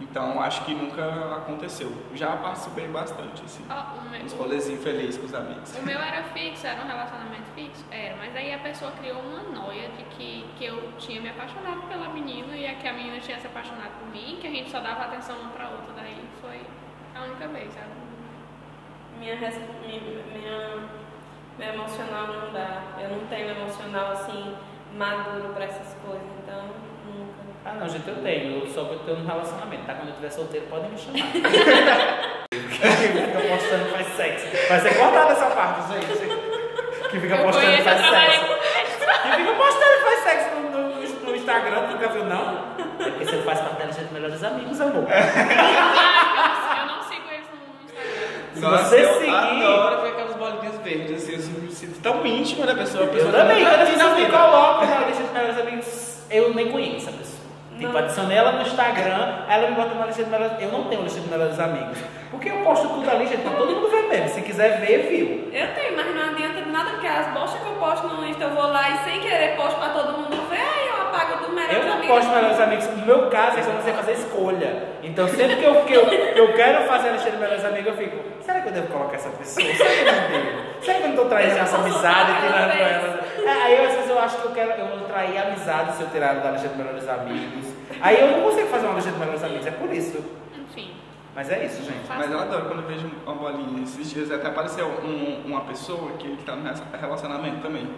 Então acho que nunca aconteceu. Já participei bastante, assim. Ó, o, meu, Uns rolezinhos felizes com os amigos. o meu era fixo, era um relacionamento fixo? Era, mas aí a pessoa criou uma noia de que, que eu tinha me apaixonado pela menina e a que a menina tinha se apaixonado por mim, que a gente só dava atenção um pra outra. Daí foi a única vez, sabe? Minha, res- minha, minha, meu emocional não dá. Eu não tenho emocional assim maduro pra essas coisas, então nunca. Ah não, gente, eu tenho. Eu só vou ter um relacionamento, tá? Quando eu estiver solteiro, podem me chamar. que fica postando faz sexo. Vai ser cortada essa parte, gente. Que fica Eu postando eu faz sexo. com Que fica postando faz sexo no, no, no Instagram, tu nunca viu, não? É porque você não faz parte da de melhores amigos, amor. Ah, eu não sigo eles no Instagram. Se você eu seguir- adoro bolinhas verdes, assim, eu me sinto tão íntimo da pessoa. A Eu pessoa também, nunca quando eu na me vida. coloco na lista de melhores amigos, eu nem conheço a pessoa. Tipo, Não. adicionei ela no Instagram, ela me bota na lista de melhores Eu não tenho lista de melhores amigos. Porque eu posto tudo ali, gente, pra todo mundo ver mesmo. Se quiser ver, viu. Eu tenho, mas não adianta nada, porque as bostas que eu posto no Insta, eu vou lá e sem querer posto pra todo mundo ver, aí eu apago do melhor Eu não posto melhores amigos. No meu caso, é que eu não sei fazer escolha. Então, sempre que eu, que eu, que eu quero fazer a lista de melhores amigos, eu fico, será que eu devo colocar essa pessoa? Será que eu não devo? Será que eu não tô traindo essa amizade, cada tirando ela? É, aí, às vezes, eu acho que eu quero, eu vou trair a amizade se eu tirar ela da lista de melhores amigos. Aí eu não consigo fazer uma lista de melhores amigos, é por isso. Enfim. Mas é isso, gente. Mas eu adoro quando eu vejo uma bolinha. Esses dias até apareceu um- uma pessoa que ele tá no relacionamento também.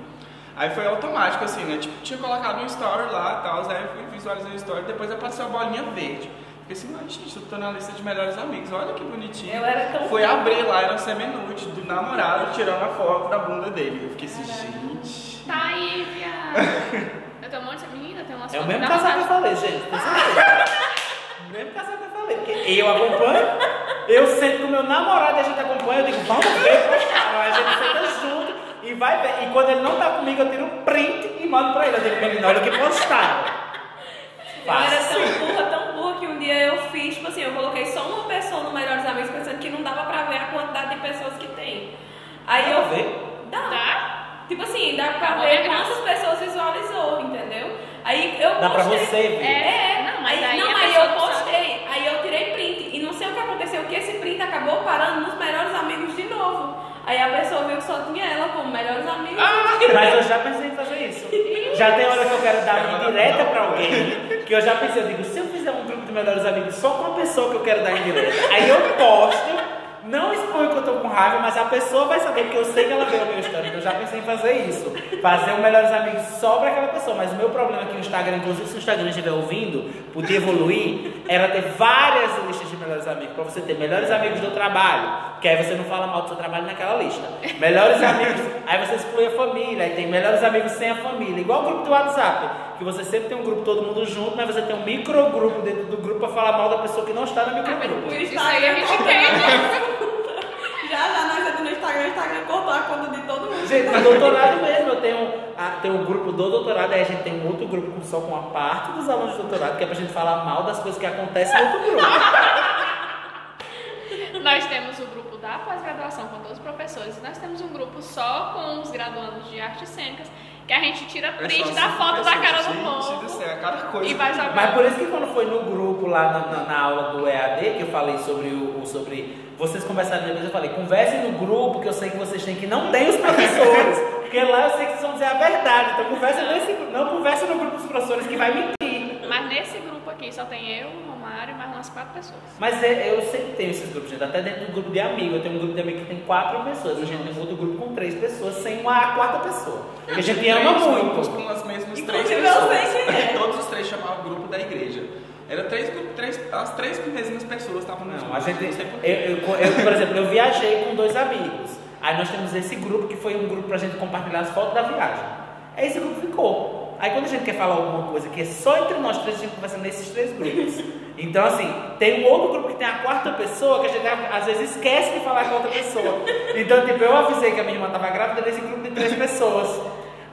Aí foi automático, assim, né? Tipo, tinha colocado um story lá e tal, aí eu fui visualizando o story, depois apareceu a bolinha verde. Fiquei assim, ai gente, eu tô na lista de melhores amigos, olha que bonitinho. Eu era tão Foi abrir lá, era um semi-nude do namorado tirando a foto da bunda dele. Eu fiquei assim, gente. Tá aí, viado. Eu tenho um monte de menina, tem umas É o mesmo casal que eu falei, gente. o mesmo casal que eu falei. Porque eu acompanho, eu sento com o meu namorado e a gente acompanha, eu digo, vamos ver postar. Aí a gente senta junto e vai ver. E quando ele não tá comigo, eu tiro um print e mando pra ele. Eu digo, menino, olha o que postaram. Eu era tão burra, eu fiz, tipo assim, eu coloquei só uma pessoa no Melhores Amigos pensando que não dava pra ver a quantidade de pessoas que tem. Aí Dá eu. pra ver? Dá. Tá? Tipo assim, dá pra ver é quantas pessoas visualizou, entendeu? Aí eu Dá pra postei. você ver. É, Não, mas aí, aí não, aí eu postei, aí eu tirei print. E não sei o que aconteceu, que esse print acabou parando nos melhores amigos Aí a pessoa viu que só tinha ela como melhores amigos. Mas eu já pensei em fazer isso. Já tem hora que eu quero dar uma indireta pra alguém, que eu já pensei, eu digo, se eu fizer um grupo de melhores amigos só com uma pessoa que eu quero dar indireta, aí eu posto, não exponho que eu tô com raiva, mas a pessoa vai saber que eu sei que ela a minha história. Então eu já pensei em fazer isso. Fazer o melhores amigos só pra aquela pessoa. Mas o meu problema aqui no Instagram, inclusive se o Instagram estiver ouvindo, podia evoluir, era ter várias listas de melhores amigos. Pra você ter melhores amigos do trabalho, que aí você não fala mal do seu trabalho naquela lista. Melhores amigos, aí você exclui a família, aí tem melhores amigos sem a família. Igual o grupo do WhatsApp, que você sempre tem um grupo todo mundo junto, mas você tem um microgrupo dentro do grupo pra falar mal da pessoa que não está no microgrupo. O Isso aí a gente tem. Já já nós aqui no Instagram, o Instagram cortou a conta de todo mundo. Gente, no doutorado mesmo, eu tenho, a, tem um grupo do doutorado, aí a gente tem um outro grupo só com uma parte dos alunos de doutorado, que é pra gente falar mal das coisas que acontecem no outro grupo. Nós temos o grupo da pós-graduação com todos os professores. Nós temos um grupo só com os graduandos de artes cênicas, que a gente tira print da foto da cara do Se povo disser a cada coisa. e vai jogar. Mas por isso que quando foi no grupo lá na, na- na aula do EAD, que eu falei sobre o, o- sobre. Vocês conversaram depois, eu falei, conversem no grupo, que eu sei que vocês têm que não tem os professores. Porque lá eu sei que vocês vão dizer a verdade. Então conversa nesse grupo. Não conversa no grupo dos professores que vai mentir. Mas nesse grupo aqui só tem eu, o Romário e mais umas quatro pessoas. Mas é- eu sempre tenho esses grupos, gente. Até dentro do grupo de amigo. Eu tenho um grupo de amigo que tem quatro pessoas. A gente tem um outro grupo com três pessoas, sem uma quarta pessoa. Porque a gente ama Três muito. com as mesmas três pessoas. é. Todos os três chamavam o grupo da igreja. Era três três, as três mesmas pessoas estavam no Não, grupo. a gente. Eu, eu, eu, por exemplo, eu viajei com dois amigos. Aí nós temos esse grupo que foi um grupo pra gente compartilhar as fotos da viagem. Aí esse grupo ficou. Aí quando a gente quer falar alguma coisa que é só entre nós três, a gente conversa nesses três grupos. Então, assim, tem um outro grupo que tem a quarta pessoa que a gente às vezes esquece de falar com outra pessoa. Então, tipo, eu avisei que a minha irmã estava grávida nesse grupo de três pessoas.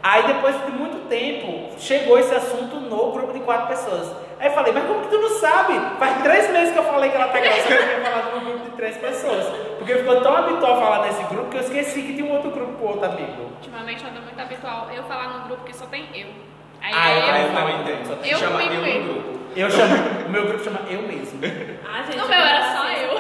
Aí depois de muito tempo, chegou esse assunto no grupo de quatro pessoas. Aí eu falei, mas como que tu não sabe? Faz três meses que eu falei que ela tá grávida, eu tinha falado no grupo de três pessoas. Porque ficou tão habitual falar nesse grupo que eu esqueci que tinha um outro grupo com outro amigo. Ultimamente anda muito habitual eu falar num grupo que só tem eu. Aí Ah, eu eu, Ah, eu falo. também tenho. Eu Chama comigo eu no mesmo. grupo. Eu chamo, o meu grupo chama Eu Mesmo. Ah, gente, No eu meu não era só eu.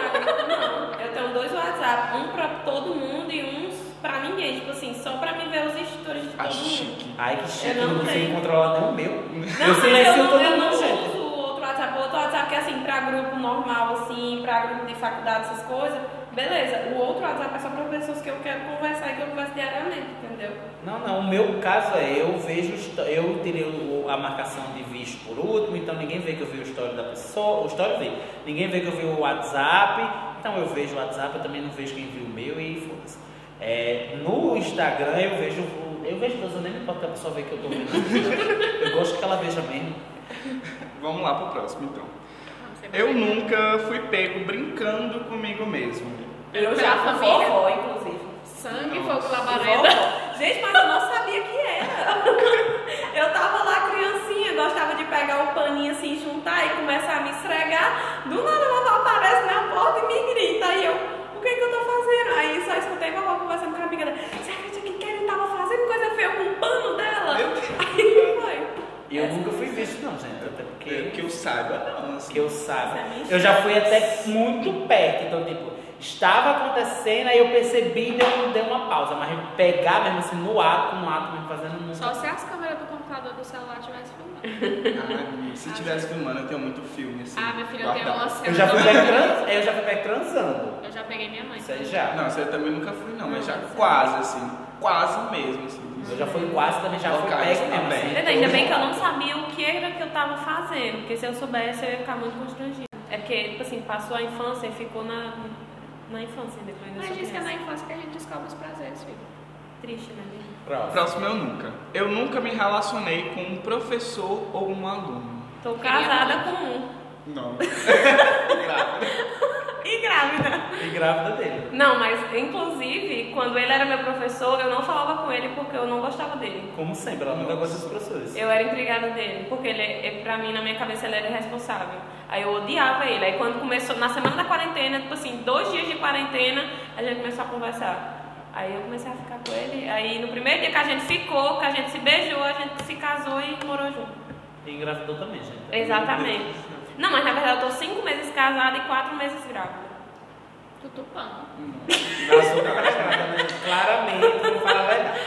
não. Eu tenho dois WhatsApp, um pra todo mundo e uns pra ninguém. Tipo assim, só pra mim ver os stories de todo Ah, mundo. chique. Ai, que chique, Eu eu não não consigo tenho. controlar nem o meu. Não, eu silencio eu não, todo eu não mundo, uso o outro WhatsApp. O outro WhatsApp que é assim, pra grupo normal, assim, pra grupo de faculdade, essas coisas. Beleza, o outro WhatsApp é só pra pessoas que eu quero conversar e que eu converso diariamente, entendeu? Não, não, o meu caso é, eu vejo, eu tirei a marcação de visto por último, então ninguém vê que eu vi o story da pessoa, o story vê, ninguém vê que eu vi o WhatsApp, então eu vejo o WhatsApp, eu também não vejo quem viu o meu e foda-se. É, no Instagram eu vejo, o- eu vejo todos, eu nem me importo que a pessoa vê que eu tô vendo. Eu gosto que ela veja mesmo. Vamos lá pro próximo então. Eu nunca fui pego brincando comigo mesmo. Eu já fui vovó, inclusive. Sangue, Nossa. fogo, labareda. Gente, mas eu não sabia que era. Eu tava lá criancinha, gostava de pegar o paninho assim, juntar e começar a me esfregar. Do nada a vovó aparece na porta e me grita. Aí eu, o que que eu tô fazendo? Aí só escutei a vovó conversando com a amiga dela. Você acredita que Karen tava fazendo coisa feia com o pano dela? Aí foi. E eu nunca fui visto não, gente, até Que, porque... que eu saiba, não. Assim. que eu saiba. É. Eu já fui até muito perto, então tipo, estava acontecendo, aí eu percebi e deu, deu uma pausa, mas pegar mesmo assim no ato, no ato mesmo fazendo nunca. Só se as câmeras do computador do celular tivessem filmando. Ah, se tivesse filmando, eu tenho muito filme assim. Ah, minha filha, eu tenho uma cena. Eu já fui pego trans, eu já fui transando. Eu já peguei minha mãe. Isso aí já. Não, isso aí eu também nunca fui, não, mas já quase, assim. Quase mesmo, assim. Eu já fui quase também, já fui mesmo. também. assim. Ainda bem que eu não sabia o que era que eu tava fazendo, porque se eu soubesse eu ia ficar muito constrangida. É porque, tipo assim, passou a infância e ficou na, na infância depois da Mas diz que é na infância que a gente descobre os prazeres, filho. Triste, né? Próximo. Próximo eu nunca. Eu nunca me relacionei com um professor ou um aluno. Tô casada com um. Não. E grávida. E grávida dele. Não, mas inclusive, quando ele era meu professor, eu não falava com ele porque eu não gostava dele. Como sempre, ela nunca gosta dos professores. Eu era intrigada dele, porque ele, é- pra mim, na minha cabeça, ele era irresponsável. Aí eu odiava ele. Aí quando começou, na semana da quarentena, tipo assim, dois dias de quarentena, a gente começou a conversar. Aí eu comecei a ficar com ele. Aí no primeiro dia que a gente ficou, que a gente se beijou, a gente se casou e morou junto. E engravidou também, gente. Exatamente. Não, mas na verdade eu tô cinco meses casada e quatro meses grávida. Tutupã. Nossa, o cara tá claramente não fala a verdade.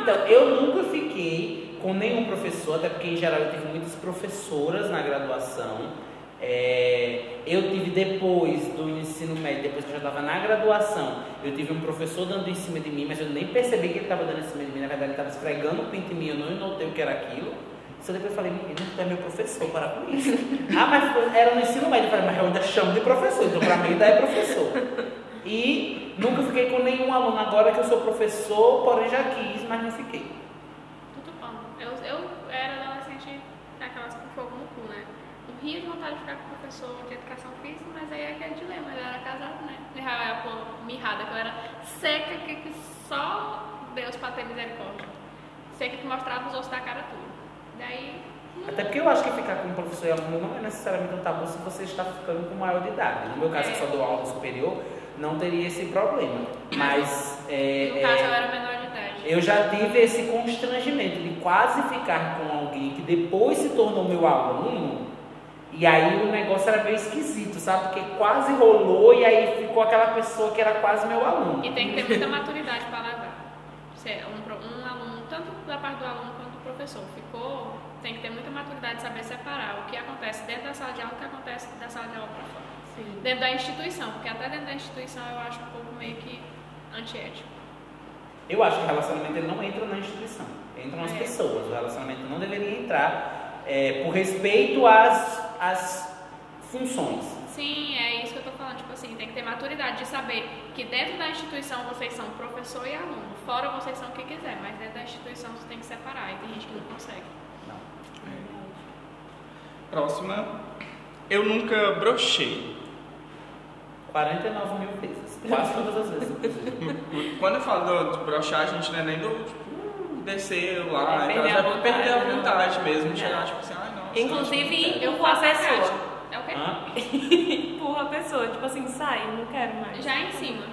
Então, eu nunca fiquei com nenhum professor, até porque em geral eu tive muitas professoras na graduação. É, eu tive depois do ensino médio, depois que eu já estava na graduação, eu tive um professor dando em cima de mim, mas eu nem percebi que ele estava dando em cima de mim, na verdade ele estava esfregando o pinto em mim, eu não notei o que era aquilo. Só depois eu falei, menino, tu é meu professor, para com isso. ah, mas era no ensino médio, eu falei, mas eu ainda chamo de professor, então para mim ainda é professor. E nunca fiquei com nenhum aluno, agora que eu sou professor, porém já quis, mas não fiquei. Tutupã. Eu, eu era adolescente daquelas com fogo no cu, né? Morria de vontade de ficar com professor de educação física, mas aí é aquele dilema, eu era casado, né? Mirrada, pô, mirrada, que eu era seca, que, só Deus para ter misericórdia. Seca que mostrava os ossos da cara tudo. Daí. Até porque eu acho que ficar com professor e aluno não é necessariamente um tabu se você está ficando com maior de idade. No meu caso, que só dou aula superior, não teria esse problema. Mas é, No é, caso, eu era menor de idade. eu já tive esse constrangimento de quase ficar com alguém que depois se tornou meu aluno. E aí o negócio era meio esquisito, sabe? Porque quase rolou e aí ficou aquela pessoa que era quase meu aluno. E tem que ter muita maturidade para. Se é um, um aluno, tanto da parte do aluno quanto do professor, ficou, tem que ter muita maturidade de saber separar o que acontece dentro da sala de aula e o que acontece da sala de aula para fora. Sim. Dentro da instituição, porque até dentro da instituição eu acho um pouco meio que antiético. Eu acho que o relacionamento ele não entra na instituição, entram as É. pessoas. O relacionamento não deveria entrar é, por respeito às, às funções. Sim, é isso que eu tô falando. Tipo assim, tem que ter maturidade de saber que dentro da instituição vocês são professor e aluno. Fora vocês são o que quiser, mas dentro da instituição você tem que separar. E tem gente que não consegue. Não. Próxima. Eu nunca brochei. 49 mil vezes, quase todas as vezes. Quando eu falo de brochar, a gente não é nem do tipo, descer lá, É, então perder já a vou perder a vontade, não. vontade mesmo, Não. chegar tipo assim, Inclusive, quero. empurra a pessoa. É o quê? Empurra a pessoa. Tipo assim, sai, não quero mais. Já em cima.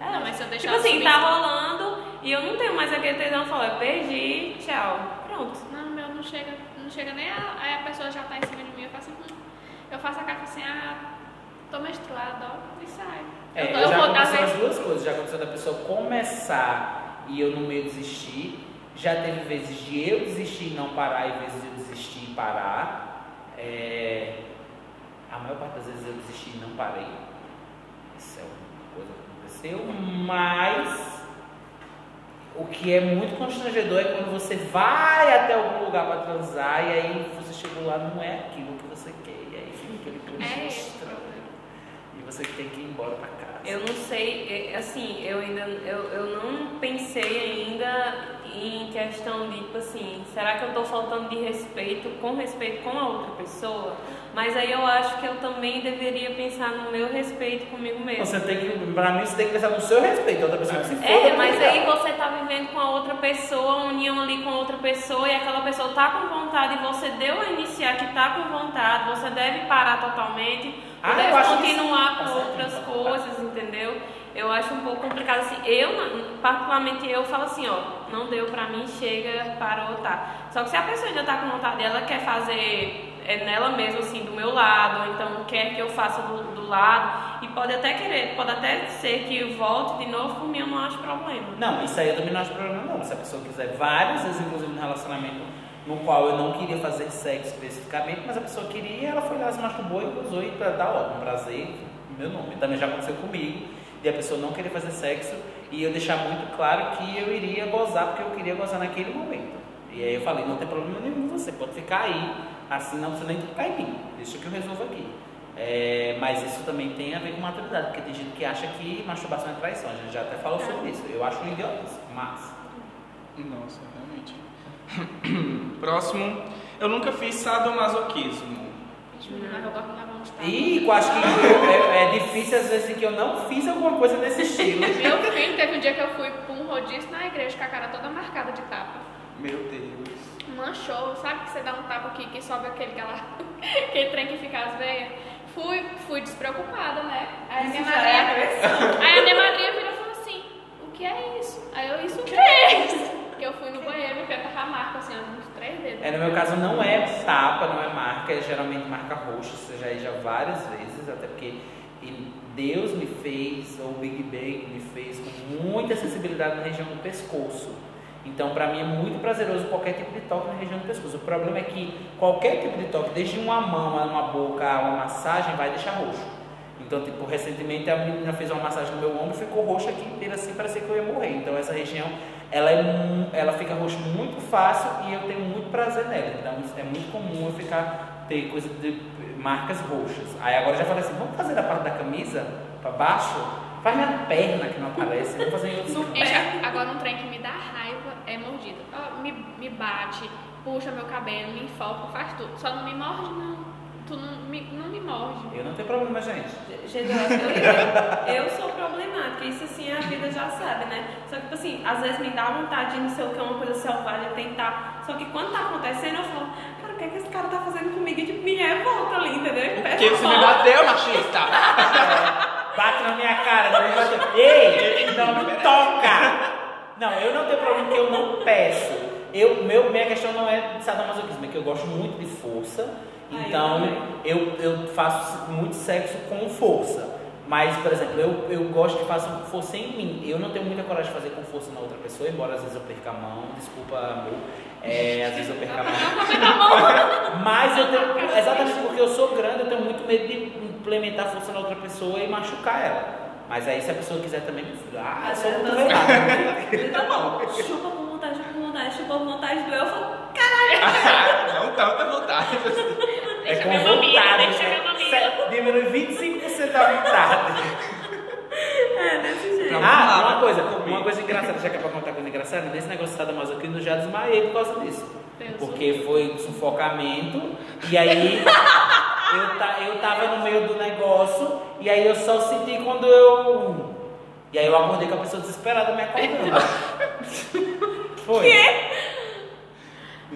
É. Não, mas se eu deixar Tipo assim, subir- tá rolando e eu não tenho mais aquele tesão, eu falo, eu perdi, tchau. Pronto. Não, meu não chega, não chega nem a. Aí a pessoa já tá em cima de mim, eu faço assim, hum. eu faço a cara assim, ah, tô menstruada, ó, e sai. É, eu, eu já vou aconteceu as duas coisas. Já aconteceu da pessoa começar e eu no meio desistir. Já teve vezes de eu desistir e não parar e vezes de eu desistir e parar. É, A maior parte das vezes eu desisti e não parei. Isso é uma coisa que aconteceu. Mas o que é muito constrangedor é quando você vai até algum lugar para transar e aí você chegou lá não é aquilo que você quer. E aí fica aquele clima É estranho. E você tem que ir embora para casa. Eu não sei, é, assim, eu ainda eu, eu não pensei ainda em questão de, tipo assim, será que eu tô faltando de respeito, com respeito com a outra pessoa? Mas aí eu acho que eu também deveria pensar no meu respeito comigo mesmo. Você tem que, pra mim, você tem que pensar no seu respeito, a outra pessoa que se foda. É, mas aí você tá vivendo com a outra pessoa, união ali com a outra pessoa, e aquela pessoa tá com vontade, e você deu a iniciar que tá com vontade, você deve parar totalmente, Ah, deve que continuar com Tá outras então, coisas, entendeu? Eu acho um pouco complicado assim. Eu, particularmente, eu falo assim, ó, não deu pra mim, chega, parou, tá. Só que se a pessoa ainda tá com vontade, ela quer fazer é nela mesma, assim, do meu lado, ou então quer que eu faça do, do lado, e pode até querer, pode até ser que eu volte de novo, por mim eu não acho problema. Não, isso aí eu também não acho problema não. Se a pessoa quiser várias vezes, inclusive no relacionamento no qual eu não queria fazer sexo especificamente, mas a pessoa queria, ela foi lá, se masturbou e gozou e pra dar ó, um prazer, meu nome. Também já aconteceu comigo, de a pessoa não querer fazer sexo e eu deixar muito claro que eu iria gozar porque eu queria gozar naquele momento. E aí eu falei, não tem problema nenhum, você pode ficar aí, assim não precisa nem tocar em mim, deixa que eu resolvo aqui. É, mas isso também tem a ver com maturidade, porque tem gente que acha que masturbação é traição, a gente já até falou sobre isso. Eu acho um idiotice, mas. Nossa, realmente. Próximo. Eu nunca fiz sadomasoquismo. Gente, E eu acho que eu- é, é difícil às vezes que eu não fiz alguma coisa desse estilo. Meu filho, teve um dia que eu fui pra um rodízio na igreja com a cara toda marcada de tapa. Meu Deus. Manchou, sabe que você dá um tapa aqui que sobe aquele, aquela, aquele trem que fica as veias? Fui, fui despreocupada, né? Aí a minha Isso já é madrinha. agressão. Aí a minha madrinha virou e falou assim: o que é isso? Aí eu, isso o que é isso? Que eu fui no banheiro e eu tava a marca assim, uns três dedos. É, no meu caso não é tapa, não é marca, é geralmente marca roxa, isso já já várias vezes, até porque e Deus me fez, ou o Big Bang me fez com muita sensibilidade na região do pescoço. Então, para mim é muito prazeroso qualquer tipo de toque na região do pescoço. O problema é que qualquer tipo de toque, desde uma mão a uma boca a uma massagem, vai deixar roxo. Então, tipo, recentemente a menina fez uma massagem no meu ombro, ficou roxa aqui inteira assim, parecia que eu ia morrer. Então, essa região, ela, é, ela fica roxa muito fácil e eu tenho muito prazer nela. Então, é muito comum eu ficar, ter coisa de marcas roxas. Aí agora eu já falei assim, vamos fazer a parte da camisa para baixo? Faz na perna que não aparece, vamos fazer em outros Gente, agora um trem que me dá raiva é mordida. Ó, me, me bate, puxa meu cabelo, me enfoca, faz tudo. Só não me morde, não. Tu não me, não me morde. Eu não tenho problema, gente. Gente, eu sou problemática, isso assim a vida já sabe, né? Só que, tipo assim, às vezes me dá vontade de não sei o que, uma coisa selvagem, tentar. Só que quando tá acontecendo, eu falo, cara, o que é que esse cara tá fazendo comigo? E tipo, me revolta ali, entendeu? Porque você me bateu, machista! Bate na minha cara, não bate- Ei, não me toca! Não, eu não tenho problema que eu não peço. Eu, meu, minha questão não é de sadomasoquismo, é que eu gosto muito de força. Então eu, eu faço muito sexo com força. Mas, por exemplo, eu, eu gosto que façam força em mim. Eu não tenho muita coragem de fazer com força na outra pessoa, embora às vezes eu perca a mão. Desculpa, amor. É, às vezes eu perca a mão. Mas eu tenho, exatamente porque eu sou grande, eu tenho muito medo de implementar força na outra pessoa e machucar ela. Mas aí se a pessoa quiser também, ah, eu sou muito velado. Ele tá bom, chupa com vontade, chupa com vontade, chupa com vontade do eu, eu falo, não tanta vontade. É Deixa com vontade. deixa minha mamila. Se- Diminui 25% da vontade. é, desse jeito. Vamos Ah, uma coisa, comigo. uma coisa engraçada, já que é pra contar coisa engraçada, nesse negócio de sadomasoquismo eu já desmaiei por causa disso. Deus Porque foi sufocamento, e aí eu, ta, eu tava no meio do negócio, e aí eu só senti quando eu. E aí eu acordei com a pessoa desesperada me acordando. Foi.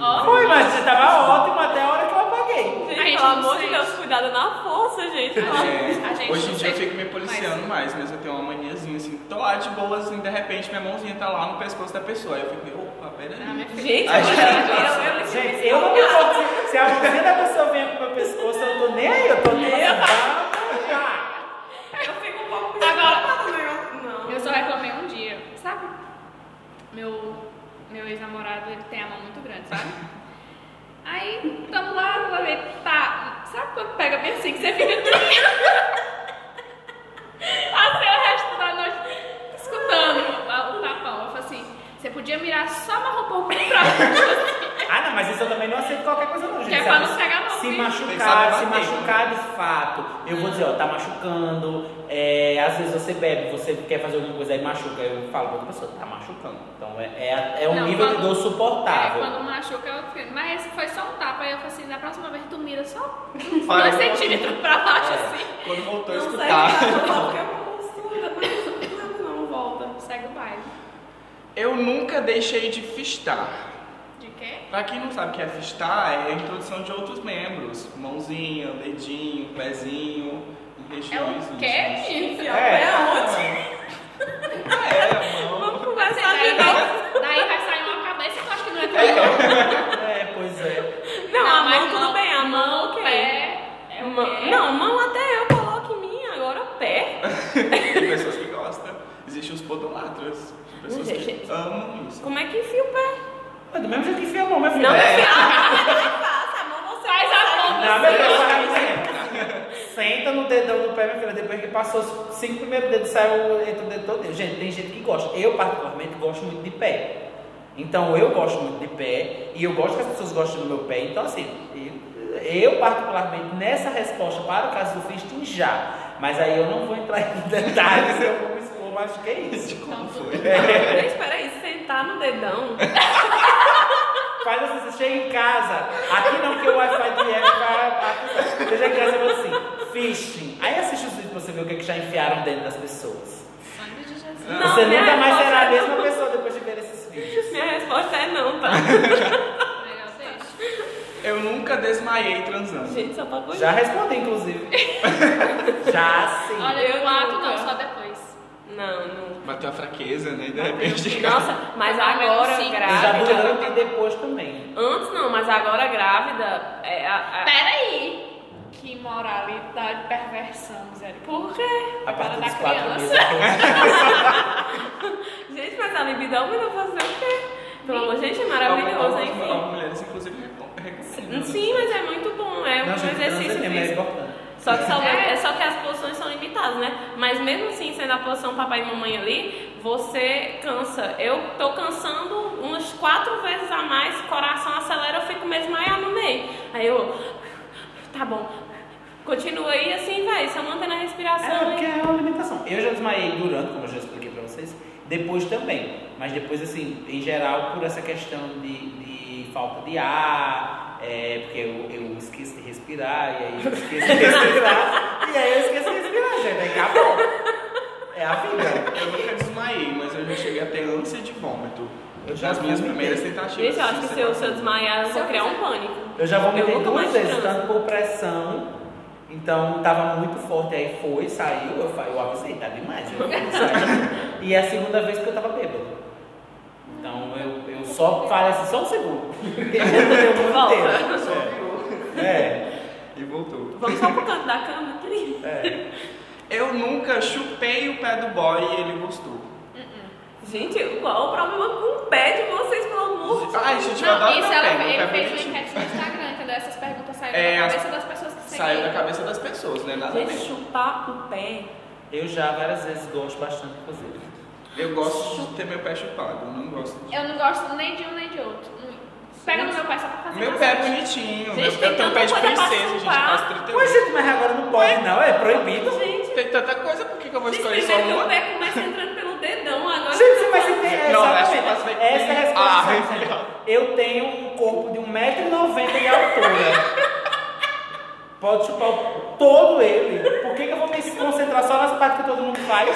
Ó, Foi, mas você tava ótimo até a hora que eu apaguei. Gente, gente pelo amor de. Deus, cuidado na força, gente. É, A gente hoje em dia eu fico me policiando mais, mas eu tenho uma maniazinha assim, tô lá de boa, assim, de repente minha mãozinha tá lá no pescoço da pessoa. Aí eu fico, opa, peraí. Ah, minha filha. Gente, eu, gente, eu, eu, Gente, eu não me importo se, se a mãozinha da pessoa vem pro meu pescoço, eu não tô nem aí, eu tô nem aí. eu fico um pouco Agora- né? Não. Eu só reclamei um dia, sabe? Meu, meu ex-namorado, ele tem a mão muito grande, sabe? Aí, tamo lá, vou ver, tá, sabe quando pega bem assim, que você fica Passei o resto da noite escutando o tapão. Eu falei assim, você podia mirar só uma roupa um pouco pra baixo, Ah, não, mas isso eu também não aceito qualquer coisa não, gente. Que é pra não pegar, não, Se machucar, se machucar de fato, eu vou dizer, ó, tá machucando, é, às vezes você bebe, você quer fazer alguma coisa aí machuca, eu falo pra outra pessoa, tá machucando. Então é, é, é um Não, nível de quando- dor É, suportável. quando machuca, eu fico. Mas esse foi só um tapa. Aí eu falei assim: da próxima vez tu mira só uns Para, dois eu vou- centímetros pra baixo É. assim. Quando voltou a Não sai escutar. de casa, porque é uma postura, mas não volta. Segue o baile. Eu nunca deixei de fistar. De quê? Pra quem não sabe o que é fistar, é a introdução de outros membros. Mãozinha, dedinho, pezinho, em É regiões o quê? Enfiar É. o pé aonde? É, mão. Vamos conversar de Daí, novo. daí vai sair uma cabeça que eu acho que não é tão É, pois é. Não, a mas mão tudo bem, a mão ok. pé. É o Mão- quê? Não, mão até eu coloco em mim, agora pé. Tem pessoas que gostam. Existem os podolatras. Pessoas que Gente. amam isso. Como é que enfia o pé? É do mesmo jeito que enfia a mão, minha filha. Não, é. enfia a mão você Faz a ponta Não, filha, assim, faz assim. Senta no dedão do pé, minha filha. Depois que passou os cinco primeiros dedos, saiu entra o dedo todo. Gente, tem gente que gosta. Eu, particularmente, gosto muito de pé. Então, eu gosto muito de pé. E eu gosto que as pessoas gostem do meu pé. Então, assim, eu, eu, particularmente, nessa resposta para o caso do fisting, já. Mas aí eu não vou entrar em detalhes, eu acho que é isso. Como foi? Gente, espera aí, sentar no dedão. Faz assim, você chega em casa, aqui não que o Wi-Fi do IF vai. Você chega em casa e fala assim, fishing. Aí assiste os vídeos pra você ver o que, é que já enfiaram dentro das pessoas. Sangue de Jesus. Não, você nunca mais será a é mesma não. pessoa depois de ver esses vídeos. Minha resposta é não, tá? Legal, deixa. Eu nunca desmaiei transando. Gente, só pra coisa. Já respondi, inclusive. já sim. Olha, Eu eu ato nunca. não, só depois. Não, não. Bateu a fraqueza, né? De repente. Nossa, mas Ah, agora sim. Eu já grávida. durante e depois também. Antes não, mas agora grávida. É, a, a- Peraí. Que moralidade, perversão, misericórdia. Por quê? A partir da dos quatro criança. meses. Gente, mas a libido aumenta fazer o quê? Pelo amor, gente, é maravilhoso, enfim. algumas mulheres, inclusive, recomendam. Sim, mas é muito bom, é um Não, exercício é físico. importante. Só que, é só que as posições são limitadas, né? Mas mesmo assim, sendo a posição papai e mamãe ali, você cansa. Eu tô cansando umas quatro vezes a mais, coração acelera, eu fico mesmo aí no meio. Aí eu, tá bom, continua aí assim, vai, só mantendo a É, respiração. porque e... é uma alimentação. Eu já desmaiei durante, como eu já expliquei pra vocês, depois também. Mas depois, assim, em geral, por essa questão de, de falta de ar, é, porque eu, eu esqueço de respirar, e aí eu esqueço de respirar, e aí eu esqueço de respirar, gente. Aí acabou. É a vida. Eu nunca desmaiei, mas eu já cheguei a ter ânsia de vômito. Eu já Nas minhas primeiras tentativas. Gente, eu acho que se eu, você se eu desmaiar, eu Se vou eu criar um pânico. Eu já vomitei Eu duas mais vezes, tanto por pressão, então tava muito forte, aí foi, saiu, eu, fa- eu avisei, tá demais, eu. E a segunda vez que eu tava bêbado. Então eu, eu só falei assim, só um segundo. Porque já deu muito Volta. tempo. Só virou É, e voltou. Vamos só pro canto da cama aqui. é. Eu nunca chupei o pé do boy e ele gostou. Gente, qual o problema com o pé de vocês, pelo amor de Deus? Ai, gente, eu Não, adoro isso meu ela, pé, meu ele pé fez uma bonitinho. enquete no Instagram, entendeu? Essas perguntas saíram É, da as- cabeça das pessoas que. Saiu da cabeça das pessoas, né? Nada a Gente, ver. chupar o pé. Eu já várias vezes gosto bastante, inclusive. Eu gosto de ter meu pé chupado, eu não gosto de... Eu não gosto nem de um nem de outro. Pega no meu pé só pra fazer Meu pé é bonitinho, Gente, meu, tem eu tenho tanta pé de princesa, gente, faz 31. Mas gente, mas agora não pode não, é proibido. Gente, Tem tanta coisa, por que, que eu vou gente, escolher só uma? o pé começa entrando pelo dedão, agora... Gente, mas você tem. é, Não, acho que exatamente. vai- Essa é a resposta. Ah, certa. legal. eu tenho um corpo de 1,90m de altura. Pode chupar todo ele. Por que, que eu vou me concentrar só nas partes que todo mundo faz?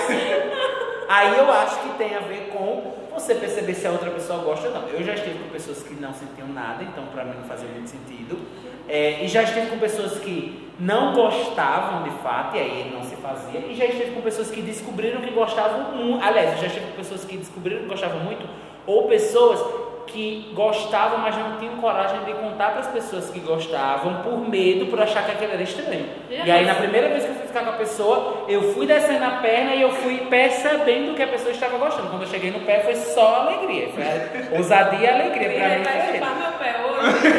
Aí eu acho que tem a ver com você perceber se a outra pessoa gosta ou não. Eu já estive com pessoas que não sentiam nada, então pra mim não fazia muito sentido. É, e já estive com pessoas que não gostavam de fato, e aí não se fazia. E já estive com pessoas que descobriram que gostavam muito. Aliás, já estive com pessoas que descobriram que gostavam muito, ou pessoas que gostavam, mas não tinham coragem de contar para as pessoas que gostavam, por medo, por achar que aquilo era estranho. E aí, na primeira vez que eu fui ficar com a pessoa, eu fui descendo a perna e eu fui percebendo que a pessoa estava gostando. Quando eu cheguei no pé, foi só alegria. Foi ousadia e alegria para mim. Vai chupar meu pé hoje.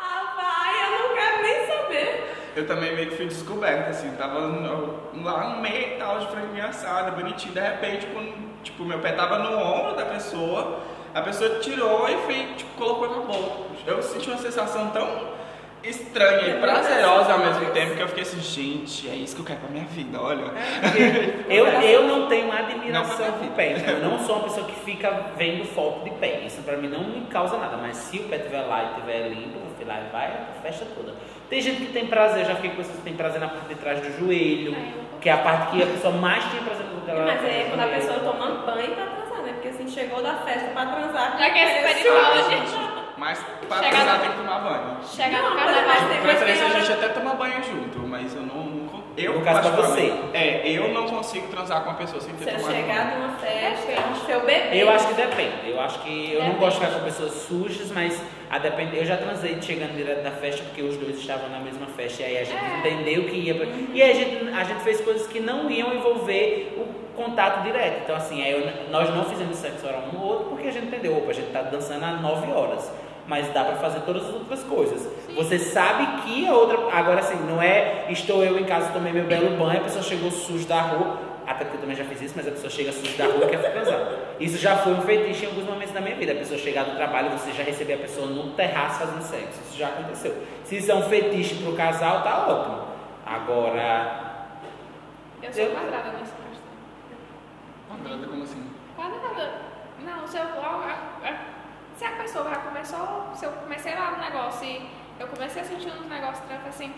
ah, vai, eu não quero nem saber. Eu também meio que fui descoberto, assim, tava no- lá no meio e tal, de franguinha assada, bonitinho, de repente, tipo, tipo, meu pé tava no ombro da pessoa, a pessoa tirou e fez, tipo, colocou na boca. Eu senti uma sensação tão estranha e prazerosa ao mesmo tempo que eu fiquei assim, gente, é isso que eu quero pra minha vida, olha. Eu, eu não tenho admiração por pé. então Eu não sou uma pessoa que fica vendo foto de pé. Isso pra mim não me causa nada. Mas se o pé estiver lá e estiver limpo, eu fui lá e vai a festa toda. Tem gente que tem prazer, eu já fiquei com pessoas que tem prazer na parte de trás do joelho, que é a parte que a pessoa mais tinha prazer no dela. Mas é quando a pessoa toma banho pra transar, né? Porque assim, chegou da festa pra transar. Já que é super igual, gente. Mas pra Chega transar no- tem que tomar banho. Chega Não, no mas carnaval. tem- De preferência a gente até toma banho junto, mas eu não. Eu, No caso, pra particularmente, É, eu não consigo transar com uma pessoa sem ter Se eu tomado chegar banho. numa festa, seu bebê. Eu acho que depende. Eu acho que eu não gosto de ficar com pessoas sujas, mas a depender. Eu já transei chegando direto da festa porque os dois estavam na mesma festa e aí a gente É. entendeu que ia. pra- E aí a gente, a gente fez coisas que não iam envolver o contato direto. Então assim, aí eu- nós não fizemos sexo oral um no outro porque a gente entendeu, opa, a gente tá dançando há 9 horas. Mas dá pra fazer todas as outras coisas. Você sabe que a outra. Agora assim, não é estou eu em casa, tomei meu belo banho, a pessoa chegou suja da rua. Até porque eu também já fiz isso, mas a pessoa chega suja da rua e quer ficar casada. Isso já foi um fetiche em alguns momentos da minha vida. A pessoa chegar do trabalho e você já receber a pessoa no terraço fazendo sexo. Isso já aconteceu. Se isso é um fetiche pro casal, tá ótimo. Agora. Eu sou Eu- quadrada nessa questão. Quadrada, como assim? Quadrada. Não, se eu. Se a pessoa já começou. Se eu comecei lá no negócio e eu comecei a sentir uns negócios tranca assim.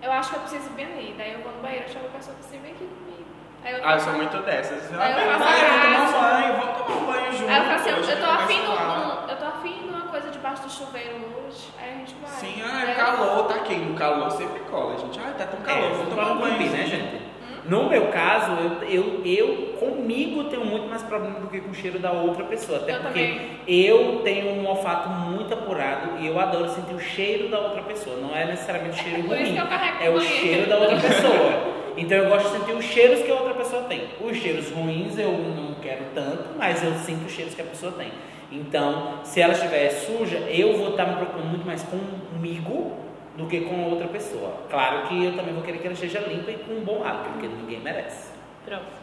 Eu acho que eu preciso ir bem ali. Daí eu vou no banheiro, eu chamo a pessoa assim, vem aqui comigo. Aí eu, Ah, eu sou muito dessas. Ah, Aí eu faço a graça. tomar banho, vamos tomar um banho junto. Aí eu falo assim, eu, tô afim um- eu tô afim de uma coisa debaixo do chuveiro hoje. Aí a gente vai. Sim, Aí ah, é eu- calor, tá aqui. No calor sempre cola, gente. Ah, tá tão calor, É, vamos vamos tomar um banho, né, gente? No meu caso, eu, eu, eu comigo tenho muito mais problema do que com o cheiro da outra pessoa. Até Eu porque também. eu tenho um olfato muito apurado e eu adoro sentir o cheiro da outra pessoa. Não é necessariamente o cheiro isso ruim, é o cheiro da outra pessoa. Então eu gosto de sentir os cheiros que a outra pessoa tem. Os cheiros ruins eu não quero tanto, mas eu sinto os cheiros que a pessoa tem. Então, se ela estiver suja, eu vou estar me preocupando muito mais comigo do que com outra pessoa. Claro que eu também vou querer que ela esteja limpa e com um bom hábito, porque ninguém merece. Pronto.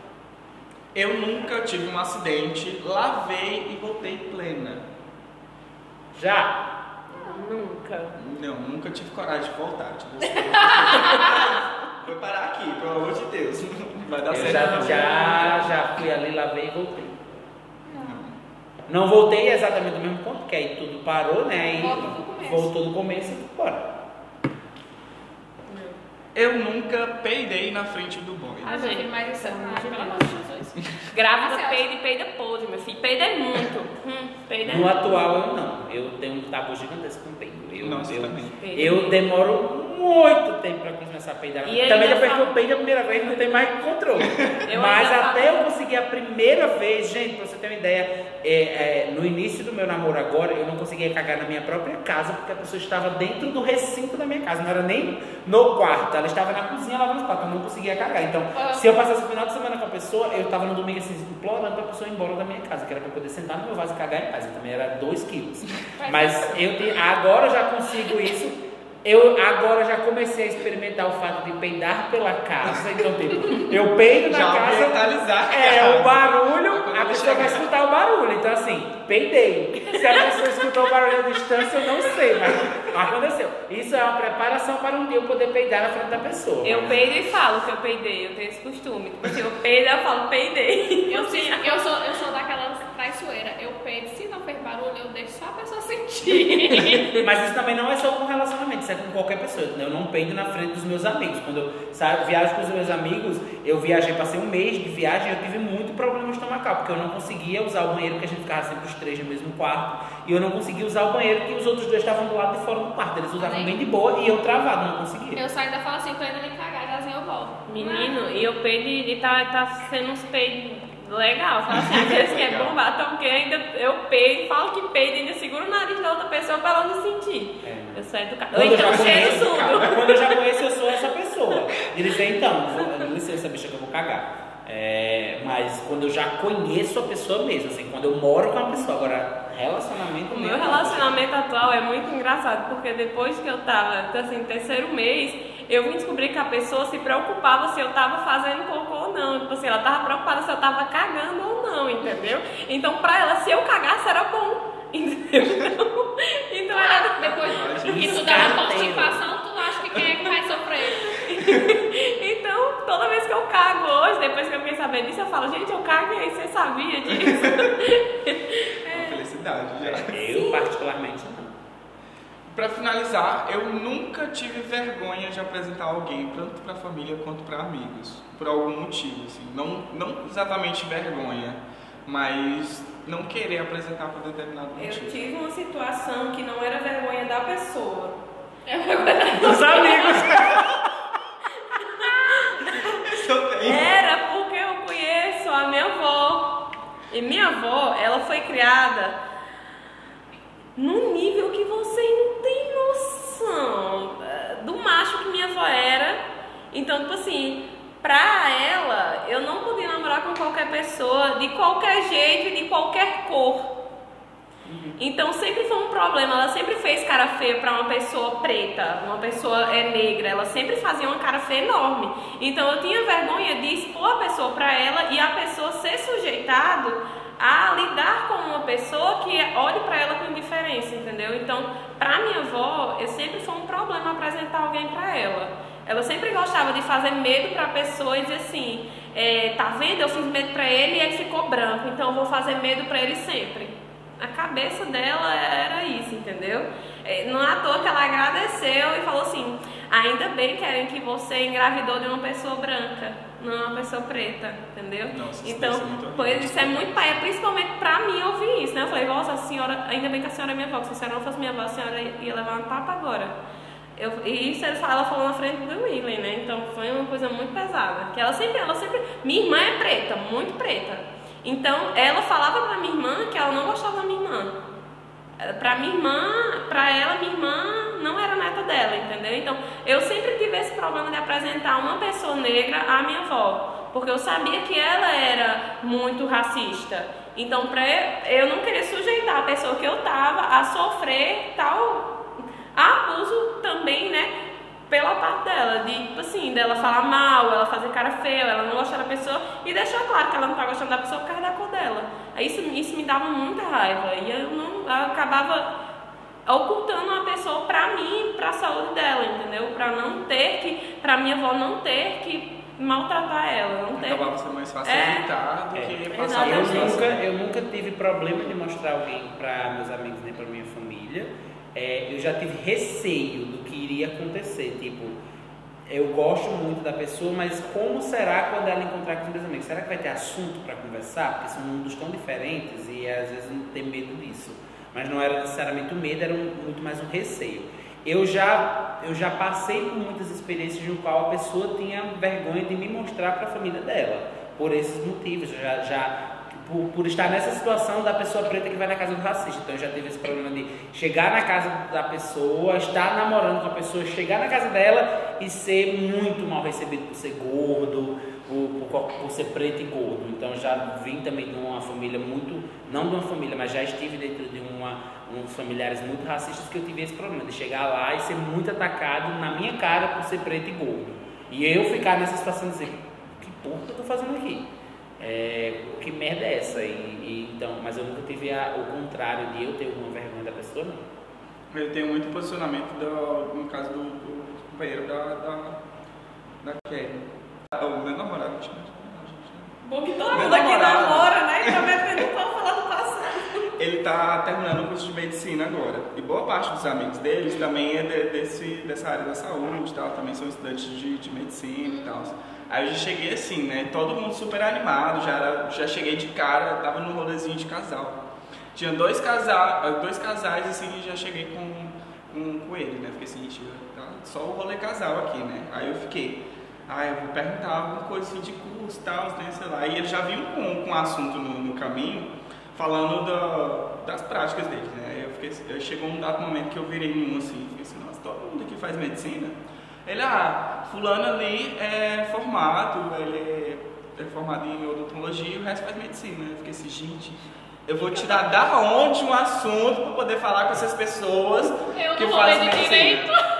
Eu nunca tive um acidente, lavei e voltei plena. Já? Nunca. Não, nunca tive coragem de voltar. Tipo, Foi parar aqui, pelo amor de Deus. Vai dar Eu certo. já, não. já, já fui ali, lavei e voltei. Não voltei exatamente do mesmo ponto, porque aí tudo parou, né? Começo. voltou do começo e bora. Eu nunca peidei na frente do boy. Ah, filho, mas isso é ah, pelo amor de Jesus. Grávida Marcelo. peida e peida podre, meu filho. Peida é muito. Hum, peida é No muito. atual eu não. Eu tenho um tabu gigantesco com peido. Eu, Nossa, eu, também. eu demoro muito tempo pra começar a peidar. E Também já depois que eu peido a primeira vez não tem mais controle. Eu Mas até falo- eu conseguir a primeira vez, gente, pra você ter uma ideia, é, é, no início do meu namoro agora, eu não conseguia cagar na minha própria casa porque a pessoa estava dentro do recinto da minha casa, não era nem no quarto, ela estava na cozinha lavando os pratos, eu não conseguia cagar. Então, Ah. se eu passasse o final de semana com a pessoa, eu estava no domingo assim, implorando pra pessoa ir embora da minha casa, que era pra eu poder sentar no meu vaso e cagar em paz. Eu também era 2 quilos. Mas eu te- agora eu já consigo isso. Eu agora já comecei a experimentar o fato de peidar pela casa. Então, tipo, eu peido na Já casa. a É, casa. o barulho, a pessoa vai escutar o barulho. Então, assim, peidei. Se a pessoa escutou o barulho à distância, eu não sei, mas aconteceu. Isso é uma preparação para um dia eu poder peidar na frente da pessoa. Eu peido e falo que eu peidei, eu tenho esse costume. Tipo assim, eu peido e eu falo, peidei. Eu, sim, eu, sou, eu sou daquelas traiçoeiras. Eu peido, se não fez barulho, eu deixo só a pessoa sentir. Mas isso também não é só com relacionamento, isso é com qualquer pessoa. Eu não peido na frente dos meus amigos. Quando eu saio, viajo com os meus amigos, eu viajei, passei um mês de viagem, eu tive muito problema estomacal, porque eu não conseguia usar o banheiro, porque a gente ficava sempre três no mesmo quarto, e eu não conseguia usar o banheiro, que os outros dois estavam do lado de fora do quarto. Eles usavam bem de boa e eu travado, não conseguia. Eu saio ainda falo assim, tô indo ali cagar, jazinho eu volto. Menino, e eu peido e tá, tá sendo uns peidos legal. Fala assim, aqueles que é bombar, então que ainda eu peido, falo que peido e ainda seguro o nariz da outra pessoa pra ela não sentir. É. Eu saio do carro. Ou então cheiro conheço, surdo. quando eu já conheço, eu sou essa pessoa. De dizer, então, vou, licença, bicha, que eu vou cagar. É, mas quando eu já conheço a pessoa mesmo, assim, quando eu moro com a pessoa, agora relacionamento mesmo, meu relacionamento atual é muito engraçado, porque depois que eu tava, assim, terceiro mês, eu vim descobrir que a pessoa se preocupava se eu tava fazendo cocô ou não. Tipo assim, ela tava preocupada se eu tava cagando ou não, entendeu? Então, pra ela, se eu cagasse, era bom. Entendeu? Então era. Depois que tu dá uma constipação, tu acha que quem é que vai sofrer? Toda vez que eu cago hoje, depois que eu fiquei sabendo disso, eu falo, gente, eu caguei, você sabia disso? Uma felicidade já. Eu, particularmente, não. Pra finalizar, eu nunca tive vergonha de apresentar alguém, tanto pra família quanto pra amigos, por algum motivo, assim. Não, não exatamente vergonha, mas não querer apresentar por determinado Eu motivo. tive uma situação que não era vergonha da pessoa. Dos amigos. Eu tenho. Era porque eu conheço a minha avó. E minha avó, ela foi criada num nível que vocês não têm noção eh, do macho que minha avó era. Então, tipo assim, pra ela, eu não podia namorar com qualquer pessoa, de qualquer jeito de qualquer cor. Então sempre foi um problema. Ela sempre fez cara feia pra uma pessoa preta, uma pessoa é negra. Ela sempre fazia uma cara feia enorme. Então eu tinha vergonha de expor a pessoa pra ela e a pessoa ser sujeitado a lidar com uma pessoa que olhe pra ela com indiferença, entendeu? Então, pra minha avó, eu sempre foi um problema apresentar alguém pra ela. Ela sempre gostava de fazer medo pra pessoa e dizer assim: é, tá vendo? Eu fiz medo pra ele e ele ficou branco, então eu vou fazer medo pra ele sempre. A cabeça dela era isso, entendeu? É, Não é à toa que ela agradeceu e falou assim: ainda bem querem que você engravidou de uma pessoa branca, não uma pessoa preta, entendeu? Nossa, isso então, muito horrível. pois isso é muito pai, principalmente pra mim ouvir isso, né? Eu falei, nossa, a senhora, ainda bem que a senhora é minha avó, se a senhora não fosse minha avó, a senhora ia levar um tapa agora. Eu, e isso ela ela falou na frente do Willen, né? Então foi uma coisa muito pesada. Que ela sempre, ela sempre. Minha irmã é preta, muito preta. Então ela falava pra minha irmã que ela não gostava da minha irmã. Pra minha irmã, pra ela, minha irmã não era neta dela, entendeu? Então, eu sempre tive esse problema de apresentar uma pessoa negra à minha avó, porque eu sabia que ela era muito racista. Então, pra eu não querer sujeitar a pessoa que eu tava a sofrer tal abuso também, né? Pela parte dela, de tipo assim, dela falar mal, ela fazer cara feia, ela não gostar da pessoa e deixar claro que ela não tá gostando da pessoa por causa da cor dela. Aí isso, isso me dava muita raiva e eu não eu acabava ocultando uma pessoa pra mim, pra saúde dela, entendeu? Pra não ter que, pra minha avó não ter que maltratar ela, não ter. Acabava sendo mais fácil É. evitar do É. que passar Eu nunca, eu nunca tive problema de mostrar alguém para meus amigos nem para minha família. É, eu já tive receio do que iria acontecer. Tipo, eu gosto muito da pessoa, mas como será quando ela encontrar com os meus amigos? Será que vai ter assunto para conversar? Porque são mundos tão diferentes e às vezes não tem medo disso. Mas não era necessariamente um medo, era um- muito mais um receio. Eu já, eu já passei por muitas experiências no qual a pessoa tinha vergonha de me mostrar para a família dela, por esses motivos. Eu já, já por, por estar nessa situação da pessoa preta que vai na casa do racista. Então já tive esse problema de chegar na casa da pessoa, estar namorando com a pessoa, chegar na casa dela e ser muito mal recebido por ser gordo, por, por, por ser preto e gordo. Então já vim também de uma família muito, não de uma família, mas já estive dentro de uma, uns familiares muito racistas que eu tive esse problema de chegar lá e ser muito atacado na minha cara por ser preto e gordo. E eu ficar nessa situação de dizer, que porra eu tô fazendo aqui? É, que merda é essa? E, e, então, mas eu nunca tive a- o contrário de eu ter alguma vergonha da pessoa, não. Eu tenho muito posicionamento, do, no caso do, do companheiro da, da, da Kelly. Ah, O meu namorado, gente. Bom que todo Meu mundo aqui namorado. namora, né? Então me aprendeu pra falar do passado. Ele tá terminando o curso de medicina agora. E boa parte dos amigos deles também é de- desse, dessa área da saúde e tal. Também são estudantes de, de medicina e tal. Aí eu já cheguei assim, né? Todo mundo super animado. Já, era, já cheguei de cara, tava num rolezinho de casal. Tinha dois, casa, dois casais assim e já cheguei com, com, ele, né? Fiquei assim, tá só o rolê casal aqui, né? Aí eu fiquei. Ah, eu vou perguntar alguma coisa assim de curso e tal, né? Sei lá. E ele já vinha com, com um assunto no, no caminho falando da- das práticas dele, né? Eu fiquei, eu chegou um dado momento que eu virei em um assim, fiquei assim, nossa, todo mundo aqui faz medicina. Ele, ah, fulano ali é formado, ele é, é formado em odontologia e o resto faz medicina. Eu fiquei assim, gente, eu vou tirar da onde um assunto para poder falar com essas pessoas Eu que fazem medicina. direito.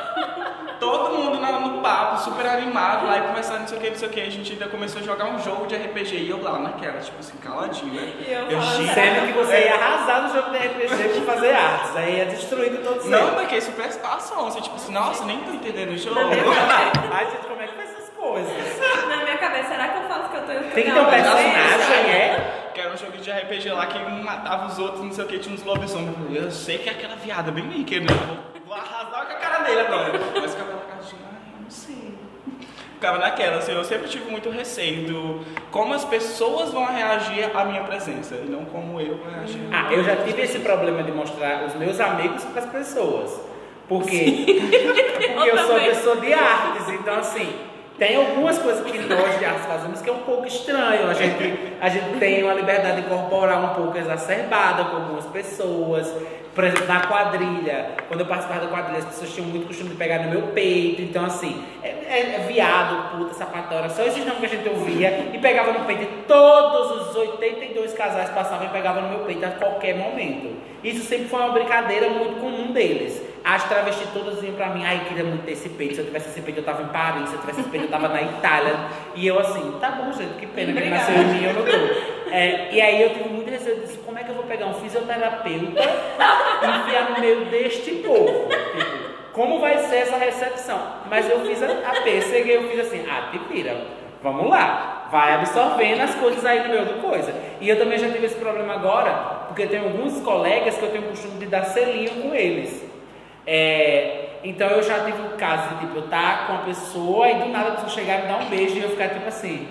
Todo mundo na- no papo, super animado lá e conversando, não sei o que, não sei o que. A gente ainda começou a jogar um jogo de RPG e eu lá naquela, tipo assim, caladinho, né? E eu Eu, falando, Sendo que você ia arrasar no jogo de RPG por fazer artes, aí ia destruindo todo o Não, porque super ação, você tipo assim, nossa, nem tô entendendo o jogo. Ai, gente, como é que faz essas coisas? Na minha cabeça, será que eu falo que eu tô Tem que ter um personagem, é? Que era um jogo de RPG lá que um matava os outros, não sei o que, tinha uns lobisomens. Eu sei que é aquela viada bem wicked, né? Vou, vou arrasar com a cara dele agora. Mas ficava na casa de, ai, eu não sei. Ficava naquela, assim, eu sempre tive muito receio do como as pessoas vão reagir à minha presença e não como eu vou reagir. Ah, eu já tive esse problema de mostrar os meus amigos para as pessoas. Porque, porque eu, sou também. pessoa de artes, então assim, tem algumas coisas que nós de artes fazemos que é um pouco estranho. A gente, a gente tem uma liberdade corporal um pouco exacerbada com algumas pessoas. Por exemplo, na quadrilha, quando eu participava da quadrilha, as pessoas tinham muito costume de pegar no meu peito. Então, assim, é, é- é viado, puta, sapatória, só esses nomes que a gente ouvia e pegava no peito. E todos os 82 casais passavam e pegavam no meu peito a qualquer momento. Isso sempre foi uma brincadeira muito comum deles. As travestis todas diziam pra mim, ai, queria muito ter esse peito. Se eu tivesse esse peito, eu tava em Paris. Se eu tivesse esse peito, eu tava na Itália. E eu assim, tá bom, gente, que pena que ele Obrigada. nasceu em mim, eu não tô. É, e aí eu tive muito receio, eu disse, como é que eu vou pegar um fisioterapeuta e enfiar no meio deste povo? Tipo, como vai ser essa recepção? Mas eu fiz a, a pêssega e eu fiz assim, ah, te vira, vamos lá. Vai absorvendo as coisas aí no meio do coisa. E eu também já tive esse problema agora, porque tem alguns colegas que eu tenho o costume de dar selinho com eles. É, então eu já tive o caso de tipo, eu estar com a pessoa e do nada a pessoa chegar e me dar um beijo e eu ficar tipo assim.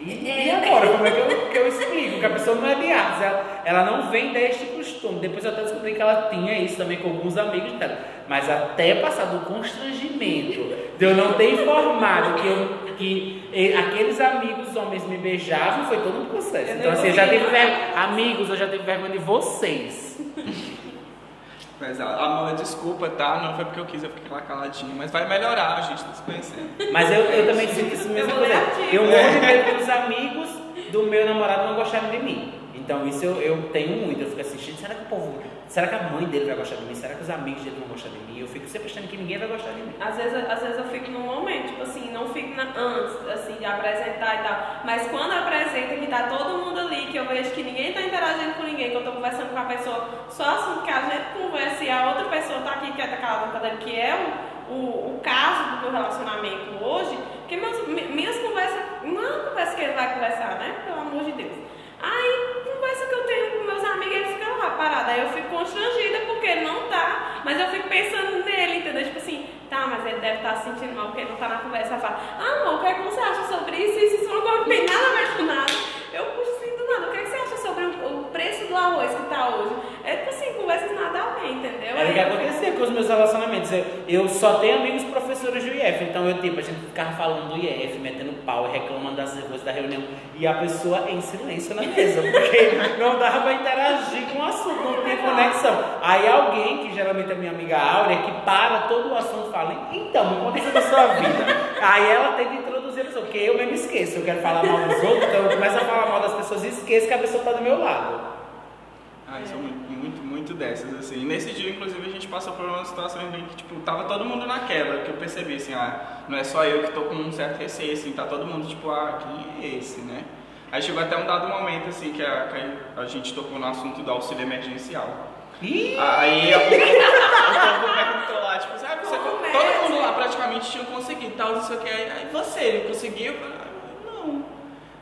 E, e agora? Como é que eu, que eu explico? Que a pessoa não é de artes, ela, ela não vem deste costume. Depois eu até descobri que ela tinha isso também com alguns amigos dela. Mas até passar do constrangimento de eu não ter informado que, eu, que aqueles amigos homens me beijavam, foi todo um processo. Então assim, eu já tive ver... amigos, eu já tive vergonha de vocês. Pesado. Amor, desculpa, tá? Não foi porque eu quis, eu fiquei lá caladinho. Mas vai melhorar, a gente tá se conhecendo. Mas eu, eu também sinto isso mesmo Eu coisa. ler Eu morro de medo dos amigos do meu namorado não gostarem de mim. Então isso eu, eu tenho muito. Eu fico assim, gente, será que o povo. Será que a mãe dele vai gostar de mim? Será que os amigos dele vão gostar de mim? Eu fico sempre achando que ninguém vai gostar de mim. Às vezes, às vezes eu fico num momento, tipo assim, não fico na, antes, assim, de apresentar e tal. Mas quando apresenta que tá todo mundo ali, que eu vejo que ninguém tá interagindo com ninguém, que eu tô conversando com a pessoa, só assunto que a gente conversa e a outra pessoa tá aqui, que é daquela boca dele, que é o, o, o caso do meu relacionamento hoje, que meus, mi- minhas conversas, não é uma conversa que ele vai conversar, né? Pelo amor de Deus. Aí, conversa que eu tenho com meus amigos, ele fica lá parado. Aí eu fico constrangida porque ele não tá, mas eu fico pensando nele, entendeu? Tipo assim, tá, mas ele deve estar se sentindo mal porque ele não tá na conversa. Aí fala, ah, amor, o que, é que você acha sobre isso? Isso, isso, não tem nada a ver com nada. Eu puxo assim do nada, o que, é que você acha sobre o preço do arroz que tá hoje? É tipo assim, conversas nada a ver, entendeu? Era o que acontecia com os meus relacionamentos. Eu, eu só tenho amigos professores do IF, então eu tipo, a gente ficava falando do IF, metendo pau e reclamando das coisas da reunião. E a pessoa em silêncio na mesa, porque não dava pra interagir com o assunto, não tinha conexão. Aí alguém, que geralmente é minha amiga Áurea, que para todo o assunto e fala, então, me conta isso da sua vida. Aí ela tenta introduzir pessoa, porque eu mesmo esqueço, eu quero falar mal dos outros, então eu começo a falar mal das pessoas e esqueço que a pessoa tá do meu lado. Ah, eu sou muito, muito, muito dessas, assim. Nesse dia, inclusive, a gente passou por uma situação bem que, tipo, tava todo mundo na quebra, que eu percebi, assim, ah, não é só eu que tô com um certo receio, assim, tá todo mundo, tipo, ah, quem é esse, né? Aí chegou até um dado momento, assim, que a, que a gente tocou no assunto do auxílio emergencial. Ih! Aí o povo perguntou lá, tipo, sabe, você, Como é? todo mundo lá praticamente tinha conseguido, tal, não sei o que. Aí, aí você, ele conseguiu? Eu falei, ah, não.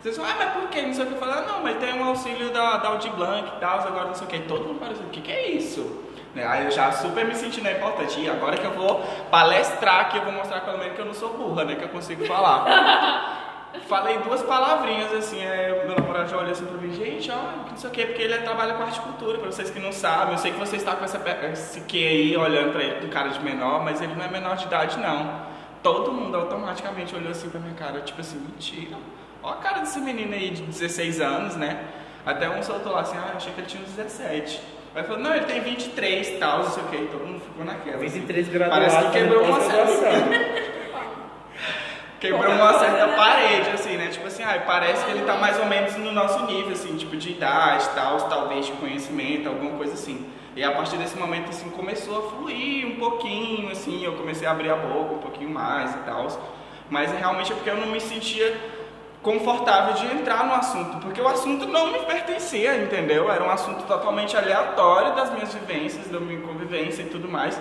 Vocês falam, ah, mas por quê? Não sei o que. Eu falei, ah, não, mas tem um auxílio da, da Audi Blanc e tal, agora não sei o que. Todo mundo pareceu, o que, que é isso? Né, Aí eu já super me sentindo importante. E agora que eu vou palestrar aqui, eu vou mostrar pelo menos que eu não sou burra, né? Que eu consigo falar. Falei duas palavrinhas assim, é, meu namorado já olhou assim pra mim, gente, ó, não sei o que, porque ele trabalha com horticultura, pra vocês que não sabem, eu sei que você está com essa, esse que aí olhando pra ele com cara de menor, mas ele não é menor de idade não. Todo mundo automaticamente olhou assim pra minha cara, tipo assim, mentira. Ó a cara desse menino aí de 16 anos, né? Até um soltou lá assim, ah, eu achei que ele tinha uns 17. Aí falou, não, ele tem 23 e tal, não sei o que, todo mundo ficou naquela. assim. 23 Parece graduados. que quebrou uma pós-graduação. Quebrou uma certa parede, assim, né? Tipo assim, ah, parece que ele tá mais ou menos no nosso nível, assim, tipo de idade, tal, talvez de conhecimento, alguma coisa assim. E a partir desse momento, assim, começou a fluir um pouquinho, assim, eu comecei a abrir a boca um pouquinho mais e tal. Mas realmente é porque eu não me sentia confortável de entrar no assunto, porque o assunto não me pertencia, entendeu? Era um assunto totalmente aleatório das minhas vivências, da minha convivência e tudo mais.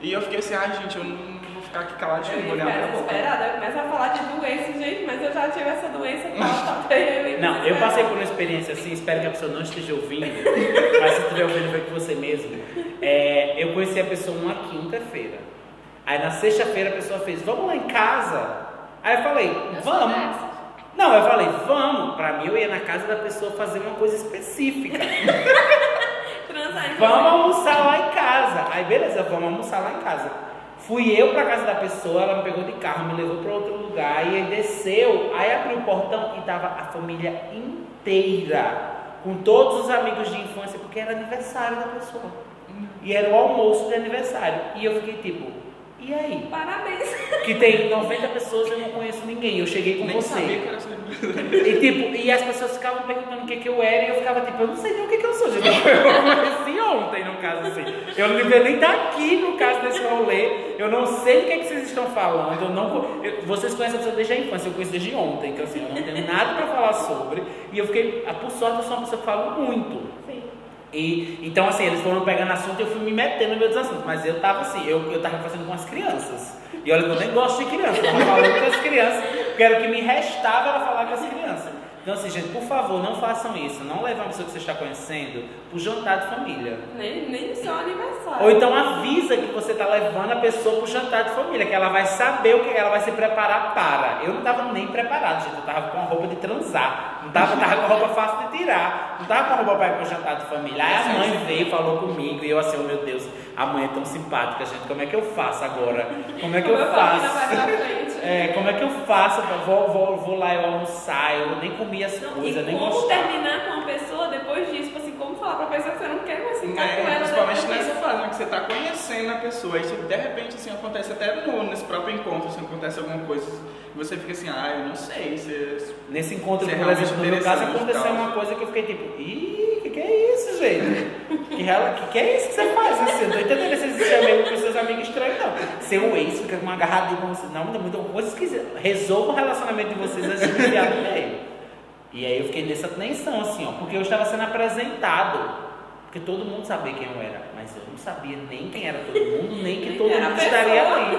E eu fiquei assim, ai gente, eu não ficar aqui caladinho, vou ia nem abrir ficar a boca. desesperada, eu começo a falar de doença, gente, mas eu já tive essa doença e tal, tá eu Não, eu passei por uma experiência assim, espero que a pessoa não esteja ouvindo, mas se estiver ouvindo, vai com você mesmo. É, eu conheci a pessoa uma quinta-feira. Aí na sexta-feira a pessoa fez, vamos lá em casa. Aí eu falei, vamos. Não, eu falei, vamos. Pra mim eu ia na casa da pessoa fazer uma coisa específica. Vamos almoçar lá em casa. Aí beleza, vamos almoçar lá em casa. Fui eu pra casa da pessoa, ela me pegou de carro, me levou pra outro lugar e aí desceu. Aí abriu o portão e tava a família inteira, com todos os amigos de infância, porque era aniversário da pessoa. E era o almoço de aniversário. E eu fiquei tipo, e aí? Parabéns. Que tem 90 pessoas e eu não conheço ninguém. Eu cheguei com Nem você. sabia que era E tipo, e as pessoas ficavam perguntando o que, que eu era e eu ficava tipo, eu não sei nem o que, que eu sou, gente. Eu conheci ontem, no caso assim. Eu não devia nem estar aqui no caso desse rolê. Eu não sei o que, que vocês estão falando. Eu não, eu- vocês conhecem a pessoa desde a infância, eu conheço desde ontem, então assim, eu não tenho nada pra falar sobre. E eu fiquei, ah, por sorte, eu sou uma pessoa que fala muito. E, então, assim, eles foram pegando assunto e eu fui me metendo no meio dos assuntos. Mas eu tava assim, eu, eu tava fazendo com as crianças. E olha eu nem gosto de criança, eu tava falando com as crianças, porque era o que me restava era falar com as crianças. Então, assim, gente, por favor, não façam isso. Não levem uma pessoa que você está conhecendo pro jantar de família. Nem, nem seu aniversário. Ou então avisa que você está levando a pessoa pro jantar de família, que ela vai saber o que ela vai se preparar para. Eu não estava nem preparado, gente. Eu estava com a roupa de transar. Não tava, tava com a roupa fácil de tirar. Não tava com a roupa para ir pro jantar de família. Aí a mãe veio, falou comigo, e eu assim, oh meu Deus, a mãe é tão simpática, gente. Como é que eu faço agora? Como é que eu Como eu na faço? É, como é que eu faço? Vou, vou, vou lá, eu almoçar, eu nem comi as Não, coisas, e nem como gostava. terminar com uma pessoa depois disso? Tipo assim, como falar pra pessoa que você não quer mais ficar com É, ela principalmente nessa disso? fase, né, que você tá conhecendo a pessoa, aí você, de repente assim, acontece até no, nesse próprio encontro, assim, acontece alguma coisa, e você fica assim, ah, eu não sei, você... Nesse encontro, Isso é por exemplo, no meu caso e aconteceu uma coisa que eu fiquei tipo, ih, que que é isso, gente? Que, que que é isso que você faz? Assim, eu tô entendendo é amigo com seus amigos estranhos, não. Seu ex fica com uma agarradinha com você. Não, não, coisa esquisita. Resolva o relacionamento de vocês antes de enfiar no meio. E aí eu fiquei nessa tensão, assim, ó, porque eu estava sendo apresentado. Porque todo mundo sabia quem eu era, mas eu não sabia nem quem era todo mundo, nem que todo era a mundo estaria ali.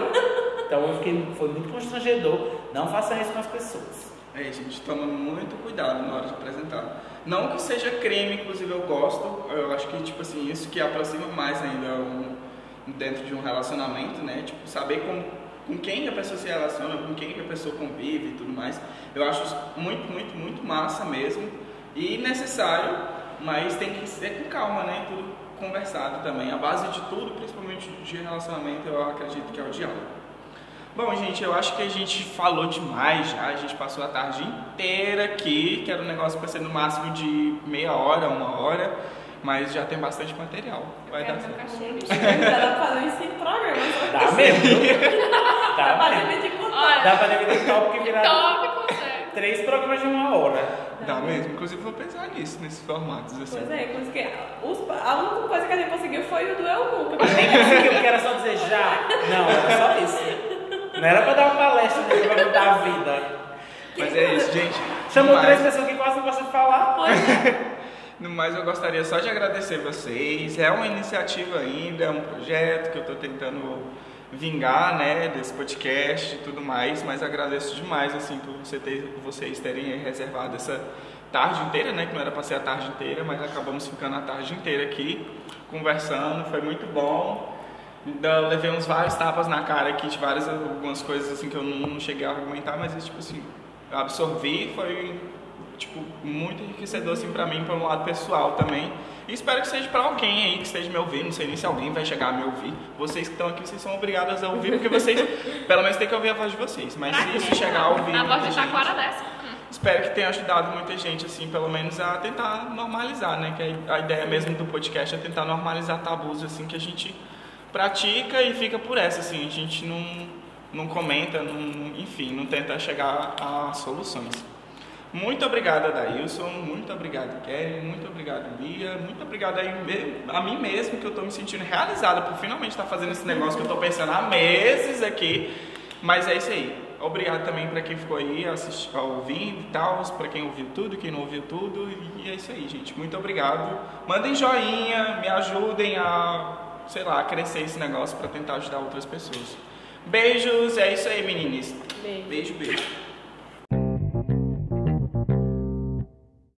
Então eu fiquei, foi muito constrangedor. Não façam isso com as pessoas. É, gente, toma muito cuidado na hora de apresentar. Não que seja crime, inclusive eu gosto, eu acho que, tipo assim, isso que aproxima mais ainda um, dentro de um relacionamento, né? Tipo, saber com, com quem que a pessoa se relaciona, com quem que a pessoa convive e tudo mais. Eu acho muito, muito, muito massa mesmo e necessário, mas tem que ser com calma, né? Tudo conversado também. A base de tudo, principalmente de relacionamento, eu acredito que é o diálogo. Bom, gente, eu acho que a gente falou demais já. A gente passou a tarde inteira aqui, que era um negócio para ser no máximo de meia hora, uma hora, mas já tem bastante material. Vai dar certo. fazer isso em programa. Dá mesmo? Dá Dá pra dividir com Olha, Dá pra dividir tópico e virar Tópico, sério. três programas de uma hora. Dá mesmo. Inclusive, vou pensar nisso, nesses formatos assim. Pois é, os- a única coisa que a gente conseguiu foi o do Eu Nunca. Nem conseguiu, porque era só dizer já. Não, era só isso. Não era pra dar uma palestra nem pra mudar a vida. Mas é isso, gente. Chamou três pessoas que quase não gostam de falar. Pois é. No mais, eu gostaria só de agradecer vocês. É uma iniciativa ainda, é um projeto que eu estou tentando vingar, né, desse podcast e tudo mais, mas agradeço demais, assim, por você ter, vocês terem reservado essa tarde inteira, né, que não era para ser a tarde inteira, mas acabamos ficando a tarde inteira aqui, conversando, foi muito bom. Ainda levei uns vários tapas na cara aqui de várias algumas coisas assim que eu não, não cheguei a argumentar, mas tipo assim, eu absorvi, foi tipo muito enriquecedor assim para mim, para um lado pessoal também. E espero que seja para alguém aí que esteja me ouvindo, não sei nem se alguém vai chegar a me ouvir. Vocês que estão aqui, vocês são obrigados a ouvir porque vocês, pelo menos tem que ouvir a voz de vocês. Mas se isso chegar a ouvir, A voz de gente- Taquara dessa. Espero que tenha ajudado muita gente, assim, pelo menos a tentar normalizar, né? Que a ideia mesmo do podcast é tentar normalizar tabus, assim, que a gente pratica e fica por essa, assim. A gente não, não comenta, não, enfim, não tenta chegar a soluções. Muito obrigado, Adailson. Muito obrigado, Kelly. Muito obrigado, Bia. Muito obrigado aí a mim mesmo, que eu tô me sentindo realizada por finalmente estar fazendo esse negócio que eu tô pensando há meses aqui. Mas é isso aí. Obrigado também para quem ficou aí assistindo, ouvindo e tal, para quem ouviu tudo, quem não ouviu tudo. E é isso aí, gente. Muito obrigado. Mandem joinha, me ajudem a, sei lá, crescer esse negócio para tentar ajudar outras pessoas. Beijos, é isso aí, meninas. Beijo. Beijo, beijo.